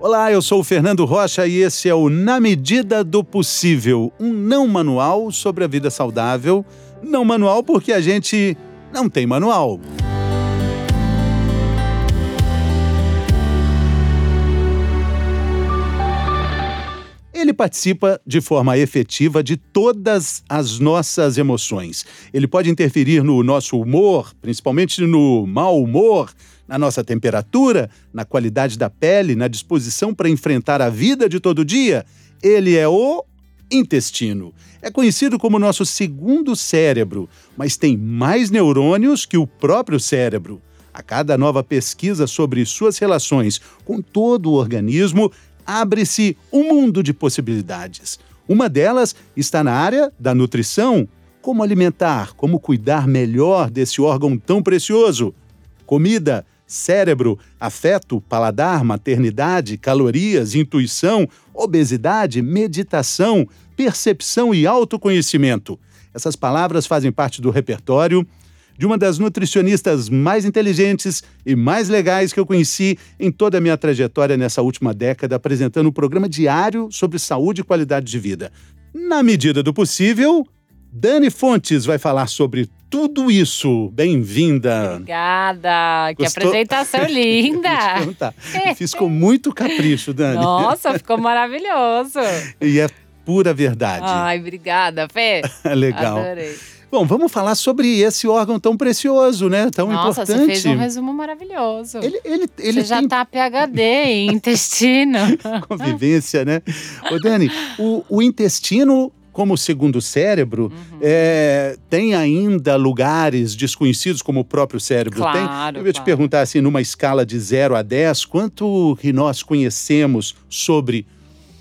Olá, eu sou o Fernando Rocha e esse é o Na Medida do Possível, um não manual sobre a vida saudável. Não manual porque a gente não tem manual. Ele participa de forma efetiva de todas as nossas emoções. Ele pode interferir no nosso humor, principalmente no mau humor, na nossa temperatura, na qualidade da pele, na disposição para enfrentar a vida de todo dia. Ele é o intestino. É conhecido como nosso segundo cérebro, mas tem mais neurônios que o próprio cérebro. A cada nova pesquisa sobre suas relações com todo o organismo, abre-se um mundo de possibilidades. Uma delas está na área da nutrição. Como alimentar, como cuidar melhor desse órgão tão precioso? Comida, cérebro, afeto, paladar, maternidade, calorias, intuição, obesidade, meditação, percepção e autoconhecimento. Essas palavras fazem parte do repertório de uma das nutricionistas mais inteligentes e mais legais que eu conheci em toda a minha trajetória nessa última década, apresentando um programa diário sobre saúde e qualidade de vida. Na medida do possível, Dani Fontes vai falar sobre tudo isso. Bem-vinda. Obrigada. Gostou? Que apresentação linda. Fiz com muito capricho, Dani. Nossa, ficou maravilhoso. e é pura verdade. Ai, obrigada, Fê. Legal. Adorei. Bom, vamos falar sobre esse órgão tão precioso, né? Tão Nossa, importante. Você fez um resumo maravilhoso. Ele, ele, ele você já tem... tá PHD em intestino. Convivência, né? Ô, Dani, o, o intestino como segundo cérebro, uhum. é, tem ainda lugares desconhecidos como o próprio cérebro claro, tem? Eu ia claro. te perguntar assim, numa escala de 0 a 10, quanto que nós conhecemos sobre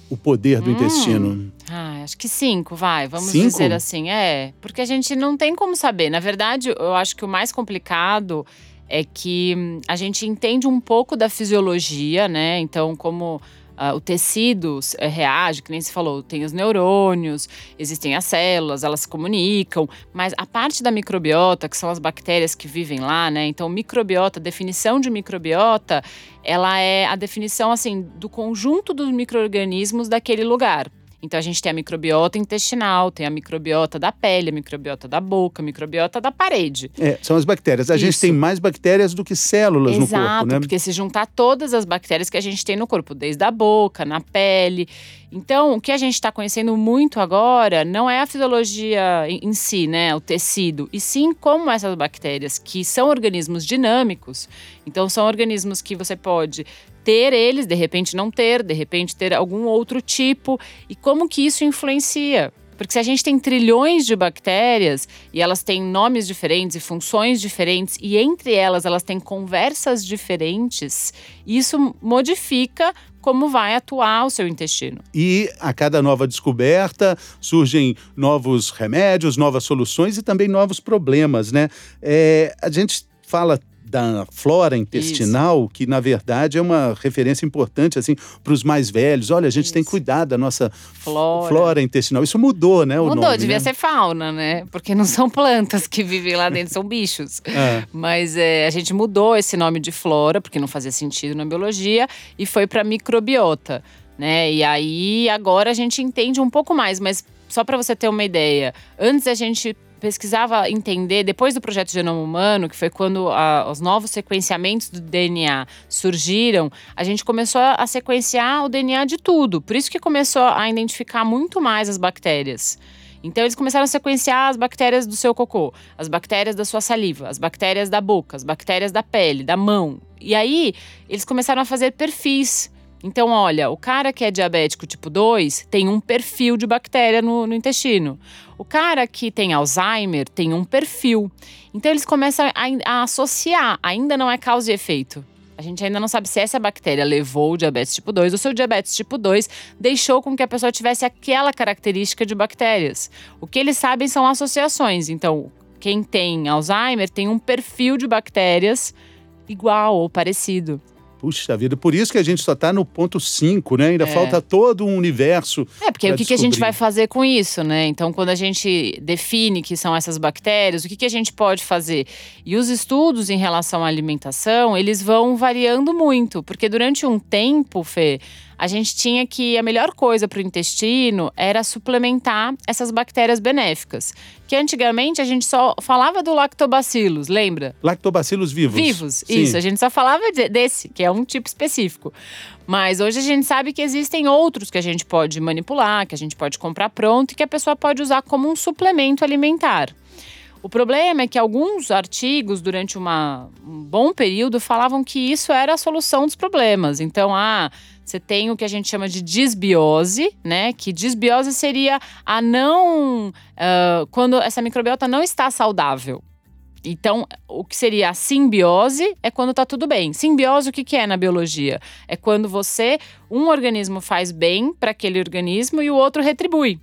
o poder do hum. intestino? Ah, acho que cinco, vai. Vamos cinco? dizer assim. É, porque a gente não tem como saber. Na verdade, eu acho que o mais complicado é que hum, a gente entende um pouco da fisiologia, né? Então, como Uh, o tecido uh, reage, que nem se falou, tem os neurônios, existem as células, elas se comunicam, mas a parte da microbiota, que são as bactérias que vivem lá, né? Então, microbiota, definição de microbiota, ela é a definição assim do conjunto dos micro-organismos daquele lugar. Então a gente tem a microbiota intestinal, tem a microbiota da pele, a microbiota da boca, a microbiota da parede. É, são as bactérias. A Isso. gente tem mais bactérias do que células Exato, no corpo, né? porque se juntar todas as bactérias que a gente tem no corpo, desde a boca, na pele. Então, o que a gente está conhecendo muito agora não é a fisiologia em, em si, né, o tecido, e sim como essas bactérias, que são organismos dinâmicos, então são organismos que você pode ter eles, de repente não ter, de repente ter algum outro tipo, e como que isso influencia. Porque se a gente tem trilhões de bactérias e elas têm nomes diferentes e funções diferentes, e entre elas elas têm conversas diferentes, isso modifica como vai atuar o seu intestino. E a cada nova descoberta surgem novos remédios, novas soluções e também novos problemas, né? É, a gente fala da flora intestinal, Isso. que na verdade é uma referência importante assim para os mais velhos. Olha, a gente Isso. tem que cuidar da nossa flora. flora intestinal. Isso mudou, né? Mudou, nome, devia né? ser fauna, né? Porque não são plantas que vivem lá dentro, são bichos. É. Mas é, a gente mudou esse nome de flora, porque não fazia sentido na biologia, e foi para microbiota. Né? E aí agora a gente entende um pouco mais, mas só para você ter uma ideia, antes a gente pesquisava entender, depois do projeto Genoma Humano, que foi quando a, os novos sequenciamentos do DNA surgiram, a gente começou a sequenciar o DNA de tudo. Por isso que começou a identificar muito mais as bactérias. Então eles começaram a sequenciar as bactérias do seu cocô, as bactérias da sua saliva, as bactérias da boca, as bactérias da pele, da mão. E aí eles começaram a fazer perfis. Então, olha, o cara que é diabético tipo 2 tem um perfil de bactéria no, no intestino. O cara que tem Alzheimer tem um perfil. Então, eles começam a, a associar, ainda não é causa e efeito. A gente ainda não sabe se essa bactéria levou o diabetes tipo 2 ou se o diabetes tipo 2 deixou com que a pessoa tivesse aquela característica de bactérias. O que eles sabem são associações. Então, quem tem Alzheimer tem um perfil de bactérias igual ou parecido. Puxa vida, por isso que a gente só está no ponto 5, né? Ainda É. falta todo um universo. É, porque o que, que a gente vai fazer com isso, né? Então, quando a gente define que são essas bactérias, o que, que a gente pode fazer? E os estudos em relação à alimentação, eles vão variando muito, porque durante um tempo, Fê, a gente tinha que a melhor coisa para o intestino era suplementar essas bactérias benéficas. Que antigamente a gente só falava do lactobacillus, lembra? Lactobacilos vivos. Vivos, Sim. isso. A gente só falava de- desse, que é um tipo específico. Mas hoje a gente sabe que existem outros que a gente pode manipular, que a gente pode comprar pronto e que a pessoa pode usar como um suplemento alimentar. O problema é que alguns artigos, durante uma- um bom período, falavam que isso era a solução dos problemas. Então, ah, você tem o que a gente chama de disbiose, né? Que disbiose seria a não. ah, quando essa microbiota não está saudável. Então, o que seria a simbiose é quando tá tudo bem. Simbiose, o que, que é na biologia? É quando você, um organismo faz bem para aquele organismo e o outro retribui.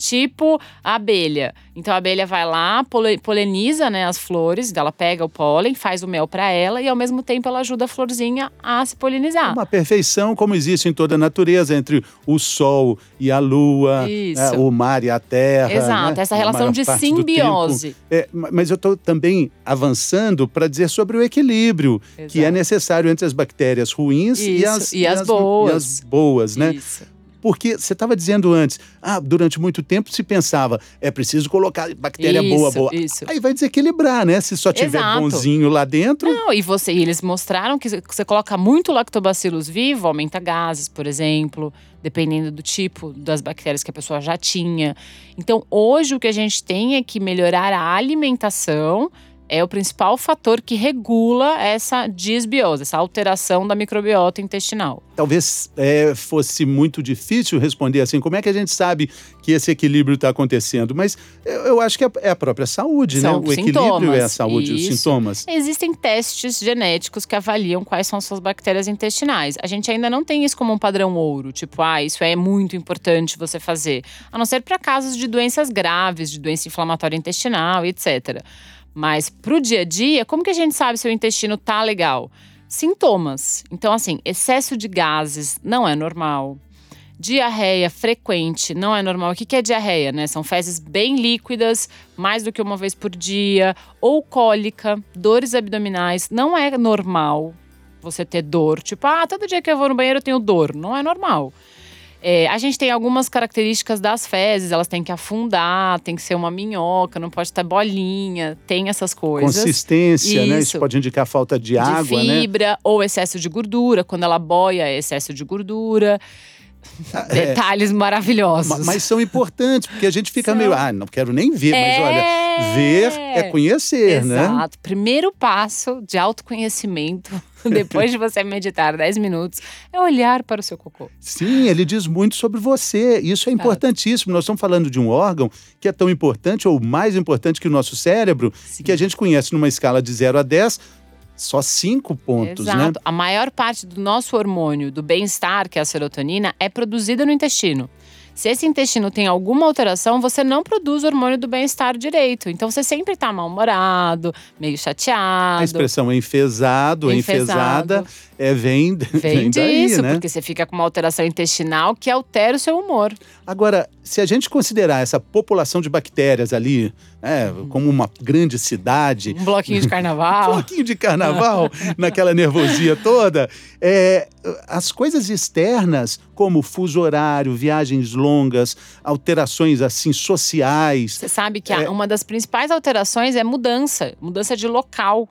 Tipo a abelha. Então a abelha vai lá, pole- poliniza né, as flores, ela pega o pólen, faz o mel para ela e ao mesmo tempo ela ajuda a florzinha a se polinizar. Uma perfeição como existe em toda a natureza, entre o sol e a lua, Isso. né, o mar e a terra. Exato, né, essa relação de simbiose. É, ma- mas eu estou também avançando para dizer sobre o equilíbrio que é Exato. necessário entre as bactérias ruins e Isso, as, e as boas. e as boas, né? Isso. Porque você estava dizendo antes, ah, durante muito tempo se pensava, é preciso colocar bactéria boa, Isso, boa. isso. Aí vai desequilibrar, né? Se só tiver Exato. bonzinho lá dentro. Não, e você, e eles mostraram que você coloca muito lactobacillus vivo, aumenta gases, por exemplo, dependendo do tipo das bactérias que a pessoa já tinha. Então, hoje o que a gente tem é que melhorar a alimentação é o principal fator que regula essa disbiose, essa alteração da microbiota intestinal. Talvez é, fosse muito difícil responder assim, como é que a gente sabe que esse equilíbrio está acontecendo? Mas eu, eu acho que é é a própria saúde, São né? O equilíbrio é a saúde, os isso. sintomas. Existem testes genéticos que avaliam quais são suas bactérias intestinais. A gente ainda não tem isso como um padrão ouro, tipo, ah, isso é muito importante você fazer. A não ser para casos de doenças graves, de doença inflamatória intestinal, etc. Mas pro dia a dia, como que a gente sabe se o intestino tá legal? Sintomas. Então, assim, excesso de gases não é normal. Diarreia frequente não é normal. O que que é diarreia, né? São fezes bem líquidas, mais do que uma vez por dia. Ou cólica, dores abdominais. Não é normal você ter dor. Tipo, ah, todo dia que eu vou no banheiro eu tenho dor. Não é normal. É, a gente tem algumas características das fezes, elas têm que afundar, tem que ser uma minhoca, não pode estar bolinha, tem essas coisas. Consistência, né? Isso Isso. pode indicar falta de, de água, né? fibra ou excesso de gordura. Quando ela boia, é excesso de gordura. É, Detalhes maravilhosos. ma- mas são importantes, porque a gente fica São. meio, ah, não quero nem ver, mas É. olha, ver é conhecer, né? Exato. Primeiro passo de autoconhecimento, depois de você meditar 10 minutos, é olhar para o seu cocô. Sim, ele diz muito sobre você. Isso é importantíssimo. Nós estamos falando de um órgão que é tão importante ou mais importante que o nosso cérebro, Sim. que a gente conhece numa escala de 0 a 10, só cinco pontos, né? Exato. A maior parte do nosso hormônio do bem-estar, que é a serotonina, é produzida no intestino. Se esse intestino tem alguma alteração, você não produz o hormônio do bem-estar direito. Então você sempre tá mal-humorado, meio A chateado. expressão enfesado, Enfesado. enfesada, é, vem, Vem daí, disso, né? porque você fica com uma alteração intestinal que altera o seu humor. Agora, se a gente considerar essa população de bactérias ali né, como uma grande cidade, Um bloquinho de um carnaval. pouquinho de carnaval, naquela nervosia toda, é, as coisas externas, como fuso horário, viagens longas, alterações assim sociais, Você sabe que a- É. uma das principais alterações é mudança, mudança de local.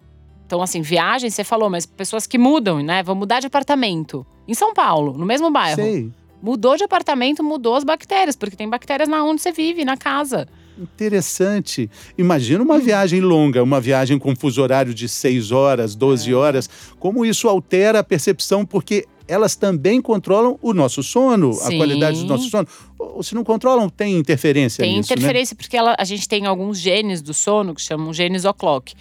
Então, assim, viagem, você falou, mas pessoas que mudam, né? Vão mudar de apartamento. Em São Paulo, no mesmo bairro. sei, Mudou de apartamento, mudou as bactérias, porque tem bactérias na onde você vive, na casa. interessante. Imagina uma viagem longa, uma viagem com fuso horário de 6 horas, 12 É. horas, como isso altera a percepção, porque elas também controlam o nosso sono, a Sim. qualidade do nosso sono. Ou se não controlam, tem interferência Tem nisso, né? interferência, porque ela- a gente tem alguns genes do sono que chamam genes o'clock.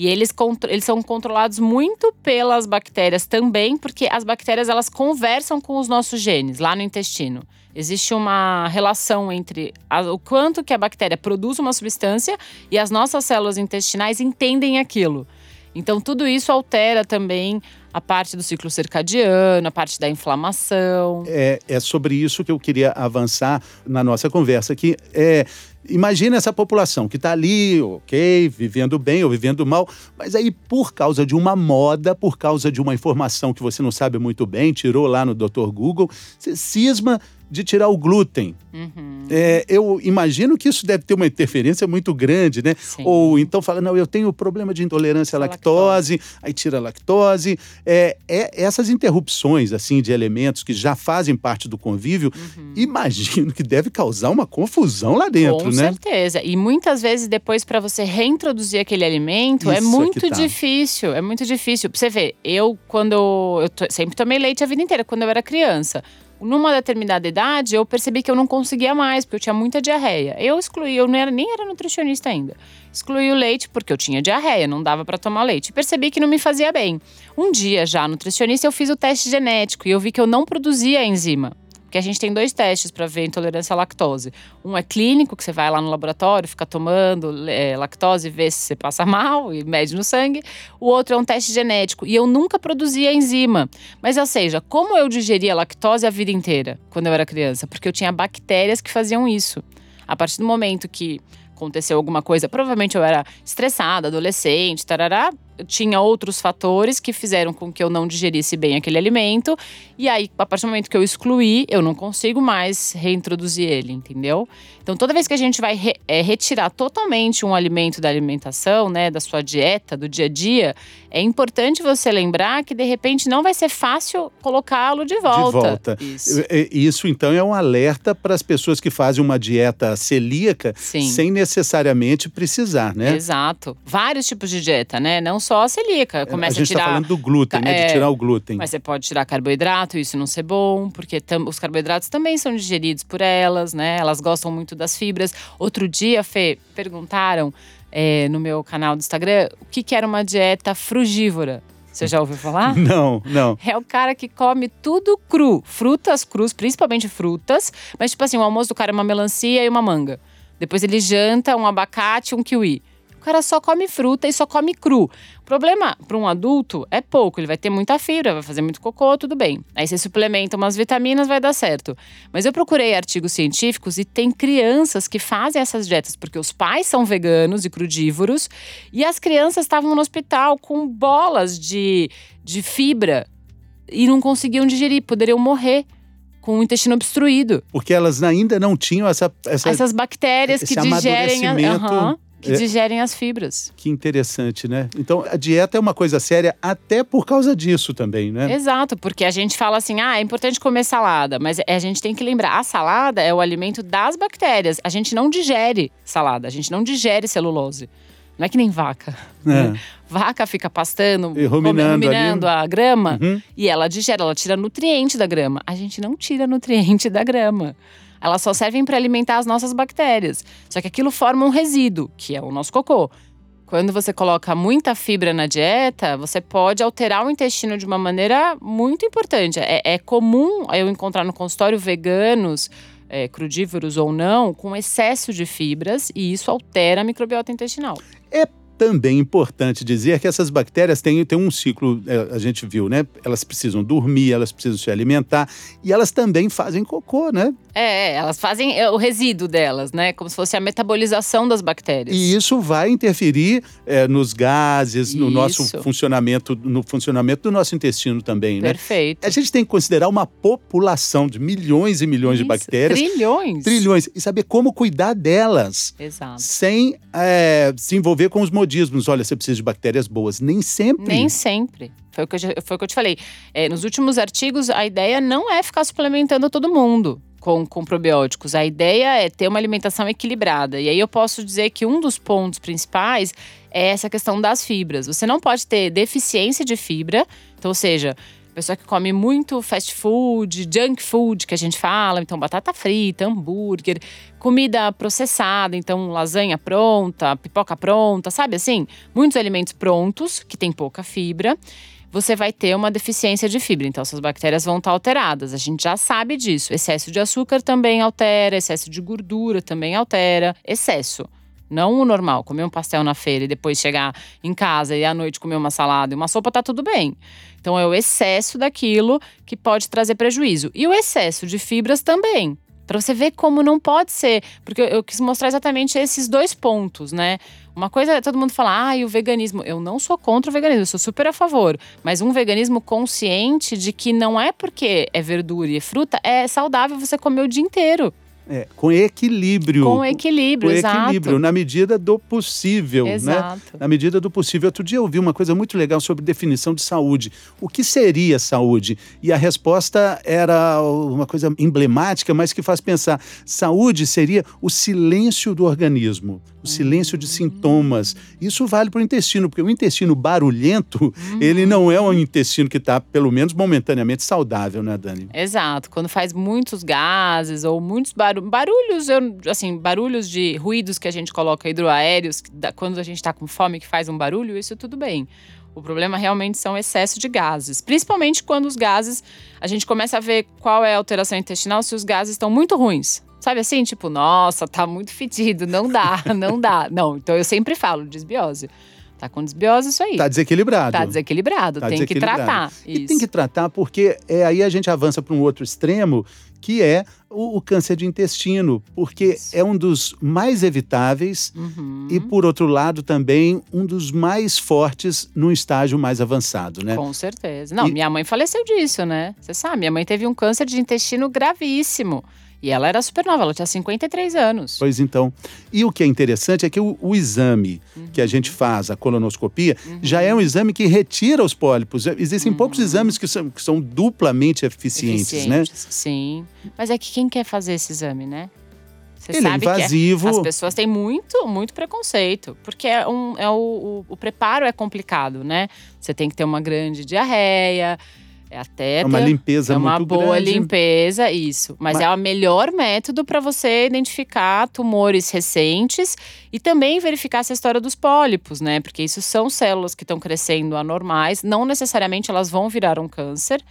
E eles, eles são controlados muito pelas bactérias também, porque as bactérias elas conversam com os nossos genes lá no intestino. Existe uma relação entre a- o quanto que a bactéria produz uma substância e as nossas células intestinais entendem aquilo. Então, tudo isso altera também a parte do ciclo circadiano, a parte da inflamação. É, é sobre isso que eu queria avançar na nossa conversa aqui. É, Imagina essa população que está ali, ok, vivendo bem ou vivendo mal, mas aí por causa de uma moda, por causa de uma informação que você não sabe muito bem, tirou lá no Dr. Google, você cisma de tirar o glúten. Uhum. É, eu imagino que isso deve ter uma interferência muito grande, né? Sim. Ou então fala, não, eu tenho problema de intolerância à lactose, lactose, aí tira a lactose. É, é, essas interrupções, assim, de elementos que já fazem parte do convívio, uhum. imagino que deve causar uma confusão lá dentro, Com né? Com certeza. E muitas vezes depois, para você reintroduzir aquele alimento, é isso é muito tá. difícil. É muito difícil. Pra você ver, eu, quando. Eu sempre tomei leite a vida inteira, quando eu era criança numa determinada idade, eu percebi que eu não conseguia mais, porque eu tinha muita diarreia. Eu excluí, eu era, nem era nutricionista ainda. Excluí o leite porque eu tinha diarreia, não dava para tomar leite. Percebi que não me fazia bem. Um dia, já nutricionista, eu fiz o teste genético e eu vi que eu não produzia a enzima. Porque a gente tem dois testes para ver intolerância à lactose. Um é clínico, que você vai lá no laboratório, fica tomando é, lactose, vê se você passa mal e mede no sangue. O outro é um teste genético. E eu nunca produzia enzima. Mas, ou seja, como eu digeria lactose a vida inteira, quando eu era criança? Porque eu tinha bactérias que faziam isso. A partir do momento que aconteceu alguma coisa, provavelmente eu era estressada, adolescente, tarará, tinha outros fatores que fizeram com que eu não digerisse bem aquele alimento. E aí, a partir do momento que eu excluí, eu não consigo mais reintroduzir ele, entendeu? Então, toda vez que a gente vai re é, retirar totalmente um alimento da alimentação, né, da sua dieta, do dia a dia, é importante você lembrar que de repente não vai ser fácil colocá-lo de volta. De volta. Isso. Isso, então, é um alerta para as pessoas que fazem uma dieta celíaca Sim. sem necessariamente precisar, né? Exato. Vários tipos de dieta, né? Não só a celíaca. Começa a gente está falando do glúten, né? É, de tirar o glúten. Mas você pode tirar carboidrato, isso não ser bom, porque os carboidratos também são digeridos por elas, né? Elas gostam muito das fibras. Outro dia, Fê, perguntaram é, no meu canal do Instagram o que, que era uma dieta frugívora. Você já ouviu falar? Não, não. É o cara que come tudo cru. Frutas crus, principalmente frutas. Mas, tipo assim, o almoço do cara é uma melancia e uma manga. Depois ele janta um abacate e um kiwi. O cara só come fruta e só come cru. O problema para um adulto é pouco, ele vai ter muita fibra, vai fazer muito cocô, tudo bem. Aí você suplementa umas vitaminas, vai dar certo. Mas eu procurei artigos científicos e tem crianças que fazem essas dietas porque os pais são veganos e crudívoros e as crianças estavam no hospital com bolas de, de fibra e não conseguiam digerir, poderiam morrer com o intestino obstruído. Porque elas ainda não tinham essa, essa essas bactérias que digerem a, que é, digerem as fibras. Que interessante, né? Então a dieta é uma coisa séria até por causa disso também, né? Exato, porque a gente fala assim: "Ah, é importante comer salada", mas a gente tem que lembrar, a salada é o alimento das bactérias. A gente não digere salada, a gente não digere celulose. Não é que nem vaca. É. Né? Vaca fica pastando, e ruminando, ruminando a grama uhum. e ela digere, ela tira nutriente da grama. A gente não tira nutriente da grama. Elas só servem para alimentar as nossas bactérias. Só que aquilo forma um resíduo, que é o nosso cocô. Quando você coloca muita fibra na dieta, você pode alterar o intestino de uma maneira muito importante. É, é comum eu encontrar no consultório veganos, é, crudívoros ou não, com excesso de fibras e isso altera a microbiota intestinal. É também importante dizer que essas bactérias têm, têm um ciclo, é, a gente viu, né? Elas precisam dormir, elas precisam se alimentar e elas também fazem cocô, né? É, elas fazem é, o resíduo delas, né? Como se fosse a metabolização das bactérias. E isso vai interferir é, nos gases, no isso. nosso funcionamento, no funcionamento do nosso intestino também, né? Perfeito. A gente tem que considerar uma população de milhões e milhões isso. de bactérias. Trilhões. Trilhões. E saber como cuidar delas. Exato. Sem é, se envolver com os modismos. Olha, você precisa de bactérias boas. Nem sempre. Nem sempre. Foi o que eu, foi o que eu te falei. É, nos últimos artigos, a ideia não é ficar suplementando todo mundo com, com probióticos. A ideia é ter uma alimentação equilibrada. E aí eu posso dizer que um dos pontos principais é essa questão das fibras. Você não pode ter deficiência de fibra, então, ou seja, pessoa que come muito fast food, junk food, que a gente fala, então batata frita, hambúrguer, comida processada, então lasanha pronta, pipoca pronta, sabe assim? Muitos alimentos prontos, que tem pouca fibra você vai ter uma deficiência de fibra. Então, essas bactérias vão estar alteradas. A gente já sabe disso. Excesso de açúcar também altera, excesso de gordura também altera. Excesso. Não o normal, comer um pastel na feira e depois chegar em casa e à noite comer uma salada e uma sopa, tá tudo bem. Então é o excesso daquilo que pode trazer prejuízo. E o excesso de fibras também. Para você ver como não pode ser. Porque eu, eu quis mostrar exatamente esses dois pontos, né? Uma coisa é todo mundo falar, ah, e o veganismo. Eu não sou contra o veganismo, eu sou super a favor. Mas um veganismo consciente de que não é porque é verdura e é fruta, é saudável você comer o dia inteiro. É, com equilíbrio. Com equilíbrio, com exato. equilíbrio, na medida do possível, exato. né? Na medida do possível. Outro dia eu ouvi uma coisa muito legal sobre definição de saúde. O que seria saúde? E a resposta era uma coisa emblemática, mas que faz pensar. Saúde seria o silêncio do organismo, o silêncio de sintomas. Isso vale para o intestino, porque o intestino barulhento, uhum. ele não é um intestino que está, pelo menos momentaneamente, saudável, né, Dani? Exato. Quando faz muitos gases ou muitos barulhos, barulhos, assim, barulhos de ruídos que a gente coloca hidroaéreos, quando a gente está com fome que faz um barulho, isso tudo bem. O problema realmente são excesso de gases, principalmente quando os gases, a gente começa a ver qual é a alteração intestinal se os gases estão muito ruins. Sabe assim, tipo, nossa, tá muito fedido, não dá, não dá. Não, então eu sempre falo desbiose. Tá com desbiose isso aí. Tá desequilibrado. Tá desequilibrado, tá tem desequilibrado. que tratar. E isso. tem que tratar porque é, aí a gente avança para um outro extremo, que é o, o câncer de intestino, porque isso. é um dos mais evitáveis uhum. e, por outro lado, também um dos mais fortes no estágio mais avançado, né? Com certeza. Não, e... minha mãe faleceu disso, né? Você sabe, minha mãe teve um câncer de intestino gravíssimo. E ela era super nova, ela tinha 53 anos. Pois então. E o que é interessante é que o, o exame uhum. que a gente faz, a colonoscopia, uhum. já é um exame que retira os pólipos. Existem uhum. poucos exames que são, que são duplamente eficientes, né? eficientes, né? Sim. Mas é que quem quer fazer esse exame, né? Você Ele é sabe é invasivo. que as pessoas têm muito, muito preconceito. Porque é um, é o, o, o preparo é complicado, né? Você tem que ter uma grande diarreia. É até é uma limpeza é uma muito boa grande. limpeza, isso. Mas, Mas, é o melhor método para você identificar tumores recentes e também verificar essa história dos pólipos, né? Porque isso são células que estão crescendo anormais, não necessariamente elas vão virar um câncer.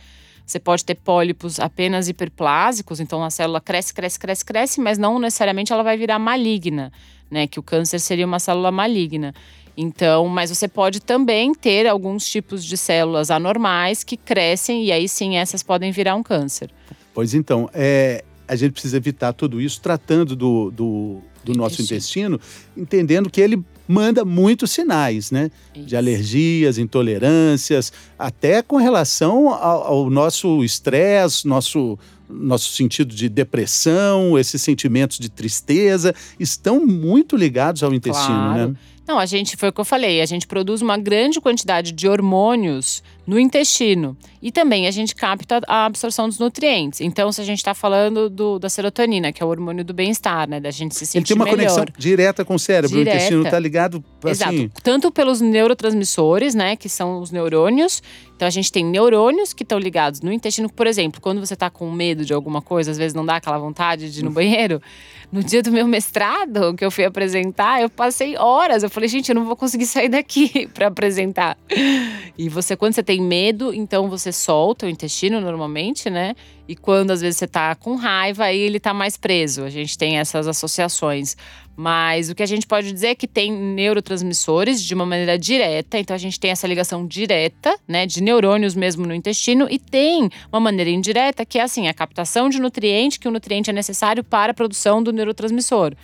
Você pode ter pólipos apenas hiperplásicos, então a célula cresce, cresce, cresce, cresce, mas não necessariamente ela vai virar maligna, né? Que o câncer seria uma célula maligna. Então, mas você pode também ter alguns tipos de células anormais que crescem e aí sim essas podem virar um câncer. Pois então, é, a gente precisa evitar tudo isso tratando do, do, do nosso intestino, entendendo que ele manda muitos sinais, né? Isso. De alergias, intolerâncias, até com relação ao, ao nosso estresse, nosso nosso sentido de depressão, esses sentimentos de tristeza, estão muito ligados ao intestino, claro. né? Não, a gente foi o que eu falei, a gente produz uma grande quantidade de hormônios no intestino e também a gente capta a absorção dos nutrientes. Então, se a gente está falando do, da serotonina, que é o hormônio do bem-estar, né, da gente se sentir Ele tem uma melhor. conexão direta com o cérebro, direta. o intestino está ligado assim... Exato, tanto pelos neurotransmissores, né, que são os neurônios. Então, a gente tem neurônios que estão ligados no intestino. Por exemplo, quando você está com medo de alguma coisa, às vezes não dá aquela vontade de ir no banheiro. No dia do meu mestrado, que eu fui apresentar, eu passei horas. Eu falei, gente, eu não vou conseguir sair daqui para apresentar. E você, quando você tem medo, então você solta o intestino normalmente, né? E quando às vezes você tá com raiva, aí ele tá mais preso. A gente tem essas associações. Mas o que a gente pode dizer é que tem neurotransmissores de uma maneira direta, então a gente tem essa ligação direta, né, de neurônios mesmo no intestino, e tem uma maneira indireta, que é assim, a captação de nutriente, que o nutriente é necessário para a produção do neurotransmissor.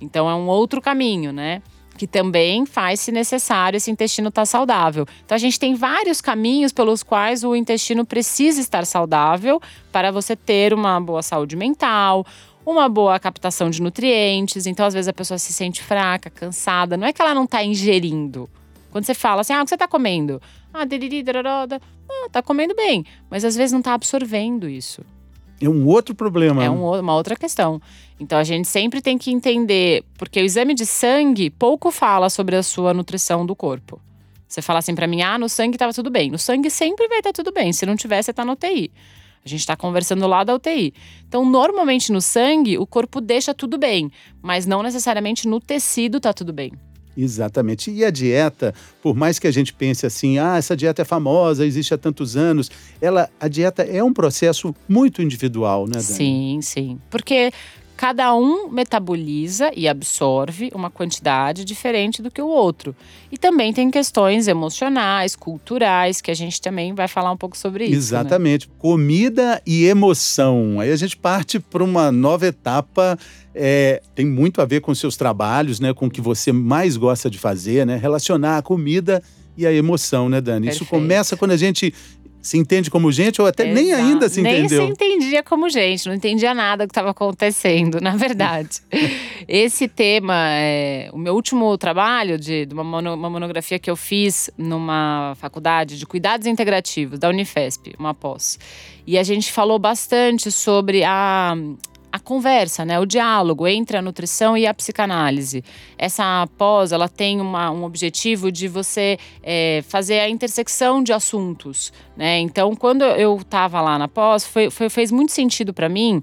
Então é um outro caminho, né? Que também faz, se necessário, esse intestino estar tá saudável. Então a gente tem vários caminhos pelos quais o intestino precisa estar saudável para você ter uma boa saúde mental, uma boa captação de nutrientes. Então, às vezes, a pessoa se sente fraca, cansada. Não é que ela não está ingerindo. Quando você fala assim, ah, o que você está comendo? Ah, daroroda. Ah, tá comendo bem. Mas às vezes não está absorvendo isso. É um outro problema. É um, uma outra questão. Então a gente sempre tem que entender, porque o exame de sangue pouco fala sobre a sua nutrição do corpo. Você fala assim para mim, ah, no sangue estava tudo bem. No sangue sempre vai estar tudo bem. Se não tiver, você está no UTI. A gente está conversando lá da UTI. Então, normalmente no sangue, o corpo deixa tudo bem, mas não necessariamente no tecido está tudo bem. Exatamente. E a dieta, por mais que a gente pense assim, ah, essa dieta é famosa, existe há tantos anos, ela, a dieta é um processo muito individual, né, Dani? Sim, sim. Porque cada um metaboliza e absorve uma quantidade diferente do que o outro. E também tem questões emocionais, culturais, que a gente também vai falar um pouco sobre isso. Né? Exatamente. Né? Comida e emoção. Aí a gente parte para uma nova etapa. É, tem muito a ver com seus trabalhos, né? Com o que você mais gosta de fazer, né? Relacionar a comida e a emoção, né, Dani? Perfeito. Isso começa quando a gente se entende como gente ou até Exato. nem ainda se nem entendeu? Nem se entendia como gente, não entendia nada do que estava acontecendo, na verdade. Esse tema, é, o meu último trabalho de, de uma, mono, uma, monografia que eu fiz numa faculdade de cuidados integrativos da Unifesp, uma pós. E a gente falou bastante sobre a, a conversa, né, o diálogo entre a nutrição e a psicanálise. Essa pós, ela tem uma, um objetivo de você é, fazer a intersecção de assuntos, né? Então, quando eu estava lá na pós, foi, foi, fez muito sentido para mim,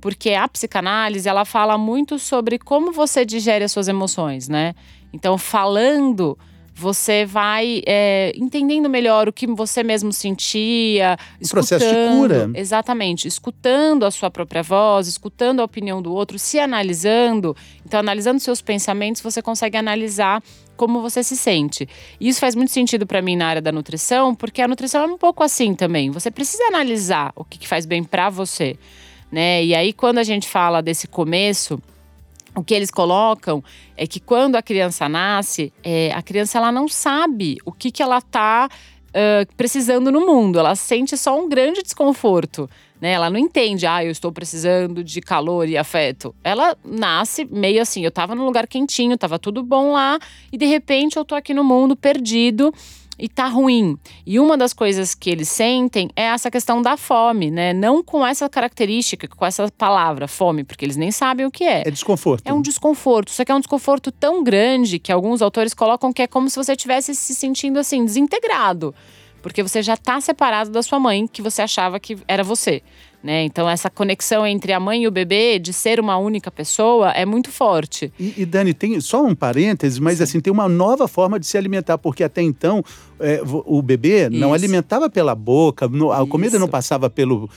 porque a psicanálise ela fala muito sobre como você digere as suas emoções, né? Então, falando você vai é, entendendo melhor o que você mesmo sentia. Um processo de cura. Exatamente. Escutando a sua própria voz, escutando a opinião do outro, se analisando. Então, analisando seus pensamentos, você consegue analisar como você se sente. E isso faz muito sentido para mim na área da nutrição, porque a nutrição é um pouco assim também. Você precisa analisar o que, que faz bem para você. Né? E aí, quando a gente fala desse começo o que eles colocam é que quando a criança nasce, é, a criança ela não sabe o que, que ela está uh, precisando no mundo. Ela sente só um grande desconforto. Né? Ela não entende, ah, eu estou precisando de calor e afeto. Ela nasce meio assim, eu estava num lugar quentinho, estava tudo bom lá, e de repente eu estou aqui no mundo perdido e tá ruim. E uma das coisas que eles sentem é essa questão da fome, né? Não com essa característica, com essa palavra, fome, porque eles nem sabem o que é. É desconforto. É um desconforto. Só que é um desconforto tão grande que alguns autores colocam que é como se você estivesse se sentindo assim, desintegrado. Porque você já está separado da sua mãe, que você achava que era você. Né? Então, essa conexão entre a mãe e o bebê, de ser uma única pessoa, é muito forte. E, e Dani, tem só um parêntese, mas Sim. assim, tem uma nova forma de se alimentar, porque até então é, o bebê Isso. não alimentava pela boca, a comida não passava pelo,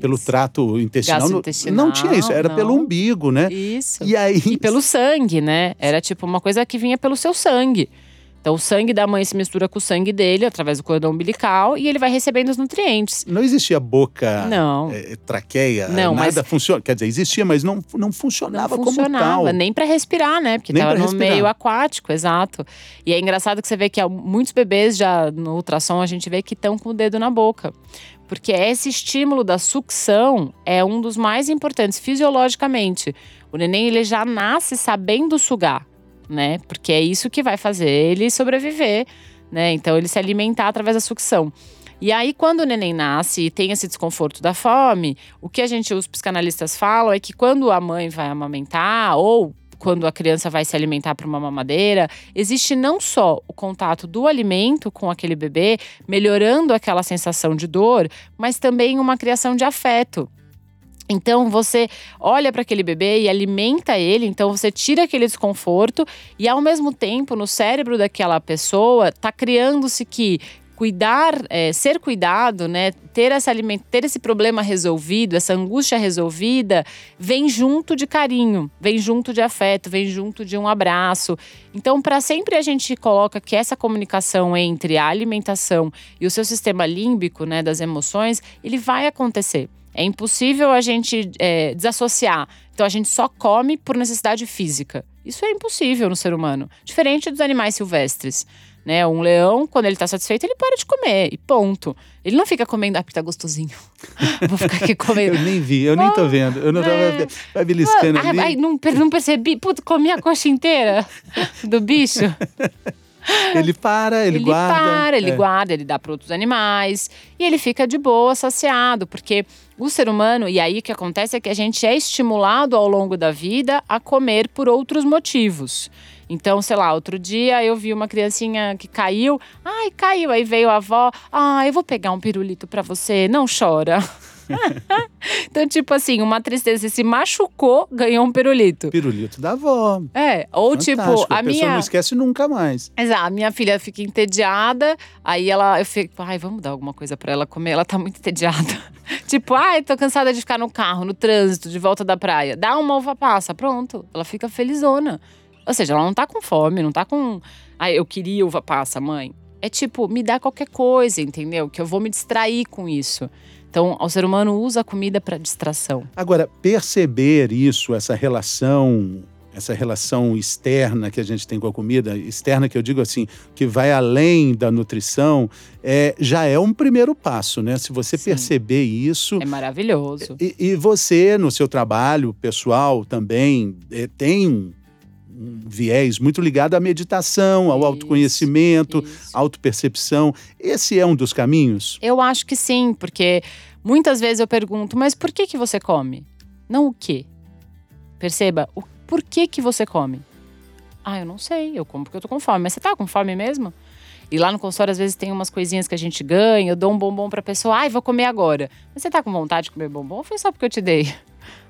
pelo trato intestinal. intestinal. Não tinha isso, era não. pelo umbigo, né? Isso. E, aí... e pelo sangue, né? Era tipo uma coisa que vinha pelo seu sangue. Então, o sangue da mãe se mistura com o sangue dele através do cordão umbilical e ele vai recebendo os nutrientes. Não existia boca, não. É, traqueia, não, nada funciona. Quer dizer, existia, mas não, não funcionava, não funcionava como tal. Nem para respirar, né? Porque estava no respirar. meio aquático, exato. E é engraçado que você vê que muitos bebês já no ultrassom a gente vê que estão com o dedo na boca. Porque esse estímulo da sucção é um dos mais importantes fisiologicamente. O neném ele já nasce sabendo sugar né? Porque é isso que vai fazer ele sobreviver, né? Então ele se alimentar através da sucção. E aí, quando o neném nasce e tem esse desconforto da fome, o que a gente, os psicanalistas falam é que quando a mãe vai amamentar ou quando a criança vai se alimentar para uma mamadeira, existe não só o contato do alimento com aquele bebê, melhorando aquela sensação de dor, mas também uma criação de afeto. Então você olha para aquele bebê e alimenta ele, então você tira aquele desconforto e ao mesmo tempo no cérebro daquela pessoa está criando-se que cuidar, é, ser cuidado, né, ter essa alimento, ter esse problema resolvido, essa angústia resolvida, vem junto de carinho, vem junto de afeto, vem junto de um abraço. Então, para sempre a gente coloca que essa comunicação entre a alimentação e o seu sistema límbico, né, das emoções, ele vai acontecer. É impossível a gente é, desassociar. Então a gente só come por necessidade física. Isso é impossível no ser humano. Diferente dos animais silvestres. Né? Um leão, quando ele está satisfeito, ele para de comer e ponto. Ele não fica comendo, ah, tá gostosinho. Vou ficar aqui comendo. eu nem vi, eu nem tô vendo. Eu não é. vai beliscando ah, ali. Ai, não, não percebi. Puta, comi a coxa inteira do bicho. ele para, ele, ele guarda. Ele para, ele é. guarda, ele dá para outros animais. E ele fica de boa, saciado, porque o ser humano, e aí o que acontece é que a gente é estimulado ao longo da vida a comer por outros motivos. Então, sei lá, outro dia eu vi uma criancinha que caiu. Ai, caiu. Aí veio a avó. Ah, eu vou pegar um pirulito para você. Não chora. então, tipo assim, uma tristeza, se machucou, ganhou um pirulito. Pirulito da avó. É, ou Fantástico. tipo, a, a pessoa minha. não esquece nunca mais. Exato, a minha filha fica entediada, aí ela, eu fico, ai, vamos dar alguma coisa pra ela comer, ela tá muito entediada. tipo, ai, tô cansada de ficar no carro, no trânsito, de volta da praia. Dá uma uva passa, pronto. Ela fica felizona. Ou seja, ela não tá com fome, não tá com, ai, eu queria uva passa, mãe. É tipo, me dá qualquer coisa, entendeu? Que eu vou me distrair com isso. Então, o ser humano usa a comida para distração. Agora, perceber isso, essa relação, essa relação externa que a gente tem com a comida, externa que eu digo assim, que vai além da nutrição, é, já é um primeiro passo, né? Se você Sim. perceber isso. É maravilhoso. E, e você, no seu trabalho pessoal também, é, tem um, viés muito ligado à meditação, ao Isso, autoconhecimento, Isso. autopercepção. Esse é um dos caminhos? Eu acho que sim, porque muitas vezes eu pergunto, mas por que que você come? Não o quê. Perceba, o por que que você come? Ah, eu não sei, eu como porque eu tô com fome. Mas você tá com fome mesmo? E lá no consultório, às vezes, tem umas coisinhas que a gente ganha, eu dou um bombom pra pessoa, ai, vou comer agora. Mas você tá com vontade de comer bombom ou foi só porque eu te dei?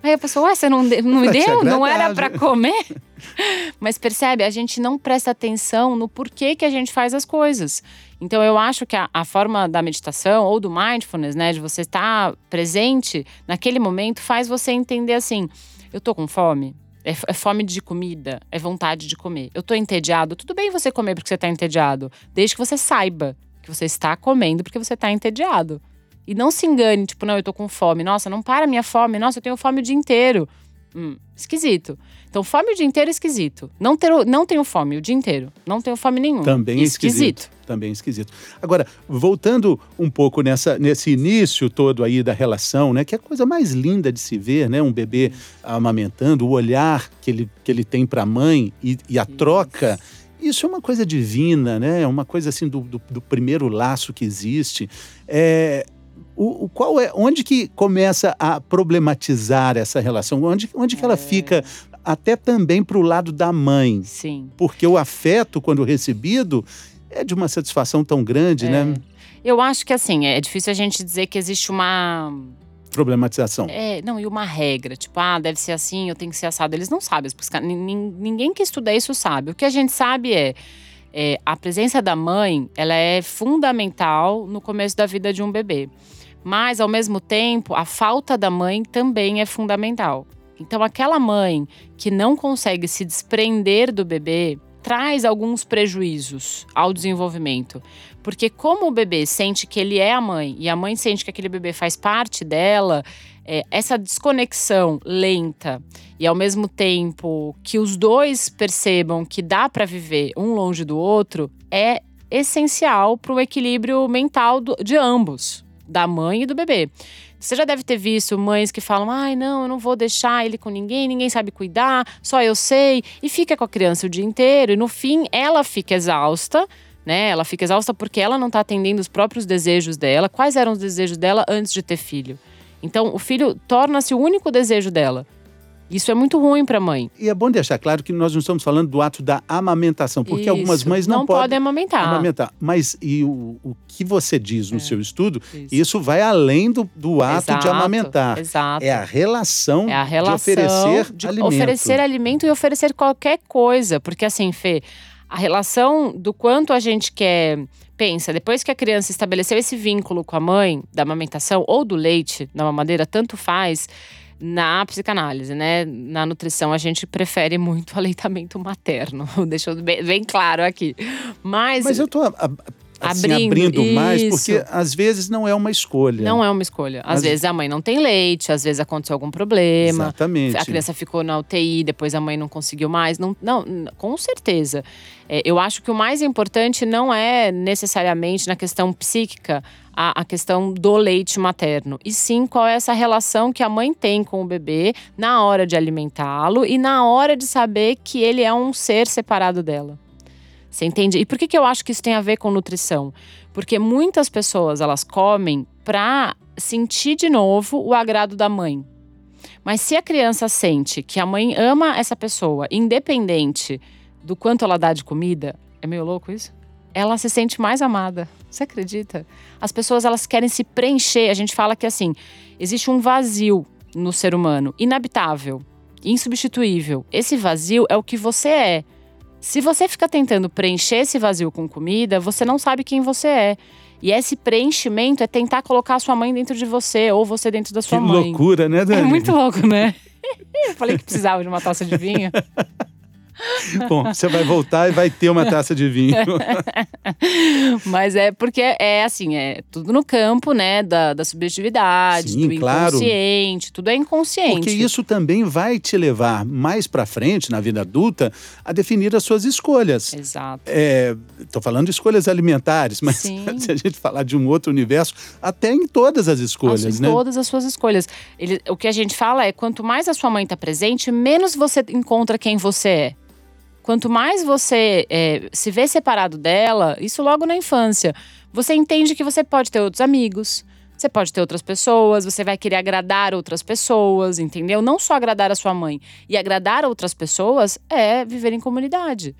Aí a pessoa, ué, você não, de- não me ser deu? Não era pra comer? Mas percebe, a gente não presta atenção no porquê que a gente faz as coisas. Então eu acho que a, a forma da meditação ou do mindfulness, né, de você estar presente naquele momento, faz você entender assim: eu tô com fome. É, é fome de comida, é vontade de comer. Eu tô entediado. Tudo bem você comer porque você tá entediado, desde que você saiba que você está comendo porque você tá entediado. E não se engane, tipo, não, eu tô com fome. Nossa, não para minha fome. Nossa, eu tenho fome o dia inteiro. Hum, esquisito. Então, fome o dia inteiro é esquisito. Não, ter, não tenho fome o dia inteiro. Não tenho fome nenhuma. Também é esquisito. Também é esquisito. Agora, voltando um pouco nessa, nesse início todo aí da relação, né? Que é a coisa mais linda de se ver, né? Um bebê amamentando, o olhar que ele, que ele tem para a mãe e, e a troca. Isso é uma coisa divina, né? É uma coisa assim do, do, do primeiro laço que existe. É, o, o qual é, onde que começa a problematizar essa relação? Onde, onde que ela É. fica até também para o lado da mãe? Sim. Porque o afeto, quando recebido, é de uma satisfação tão grande, É. né? Eu acho que assim, é difícil a gente dizer que existe uma. Problematização. É, não, e uma regra. Tipo, ah, deve ser assim, eu tenho que ser assado. Eles não sabem. nin- Ninguém que estuda isso sabe. O que a gente sabe é. É, a presença da mãe, ela é fundamental no começo da vida de um bebê. Mas, ao mesmo tempo, a falta da mãe também é fundamental. Então, aquela mãe que não consegue se desprender do bebê traz alguns prejuízos ao desenvolvimento. Porque, como o bebê sente que ele é a mãe e a mãe sente que aquele bebê faz parte dela, é, essa desconexão lenta e, ao mesmo tempo, que os dois percebam que dá para viver um longe do outro é essencial para o equilíbrio mental do- de ambos, da mãe e do bebê. Você já deve ter visto mães que falam: ai, não, eu não vou deixar ele com ninguém, ninguém sabe cuidar, só eu sei, e fica com a criança o dia inteiro, e no fim ela fica exausta. Né? Ela fica exausta porque ela não está atendendo os próprios desejos dela. Quais eram os desejos dela antes de ter filho? Então, o filho torna-se o único desejo dela. Isso é muito ruim para a mãe. E é bom deixar claro que nós não estamos falando do ato da amamentação, porque algumas Isso. mães não, podem amamentar. amamentar. Mas e o, o que você diz no É. seu estudo, Isso. isso vai além do, do ato de Exato, amamentar. Exato. É a relação, É a relação de oferecer de alimento. oferecer alimento e oferecer qualquer coisa. Porque assim, Fê, a relação do quanto a gente quer. Pensa, depois que a criança estabeleceu esse vínculo com a mãe, da amamentação ou do leite, da mamadeira, tanto faz. Na psicanálise, né? Na nutrição, a gente prefere muito o aleitamento materno. Deixa eu bem, bem claro aqui. Mas, Mas eu estou assim, Abrindo, abrindo, mais, porque às vezes não é uma escolha. não é uma escolha. Às Mas- vezes a mãe não tem leite, às vezes aconteceu algum problema. Exatamente. A criança ficou na UTI, depois a mãe não conseguiu mais. Não, não com certeza. É, eu acho que o mais importante não é necessariamente na questão psíquica a, a questão do leite materno, e sim qual é essa relação que a mãe tem com o bebê na hora de alimentá-lo e na hora de saber que ele é um ser separado dela. Você entende? E por que, que eu acho que isso tem a ver com nutrição? Porque muitas pessoas elas comem para sentir de novo o agrado da mãe. Mas se a criança sente que a mãe ama essa pessoa, independente do quanto ela dá de comida, é meio louco isso? ela se sente mais amada. Você acredita? As pessoas elas querem se preencher. A gente fala que assim, existe um vazio no ser humano, inabitável, insubstituível. Esse vazio é o que você é. Se você fica tentando preencher esse vazio com comida, você não sabe quem você é. E esse preenchimento é tentar colocar a sua mãe dentro de você ou você dentro da sua que mãe. Que loucura, né, Dani? É muito louco, né? Eu falei que precisava de uma taça de vinho. Bom, você vai voltar e vai ter uma taça de vinho. Mas é porque é assim, é tudo no campo, né, da, da subjetividade, Sim, do claro. inconsciente, tudo é inconsciente. Porque isso também vai te levar mais para frente na vida adulta a definir as suas escolhas. Exato. Estou falando de escolhas alimentares, mas Sim. se a gente falar de um outro universo, até em todas as escolhas, As- né? Todas as suas escolhas. Ele- o que a gente fala é: quanto mais a sua mãe está presente, menos você encontra quem você é. Quanto mais você é, se vê separado dela, isso logo na infância, você entende que você pode ter outros amigos, você pode ter outras pessoas, você vai querer agradar outras pessoas, entendeu? Não só agradar a sua mãe. E agradar outras pessoas é viver em comunidade.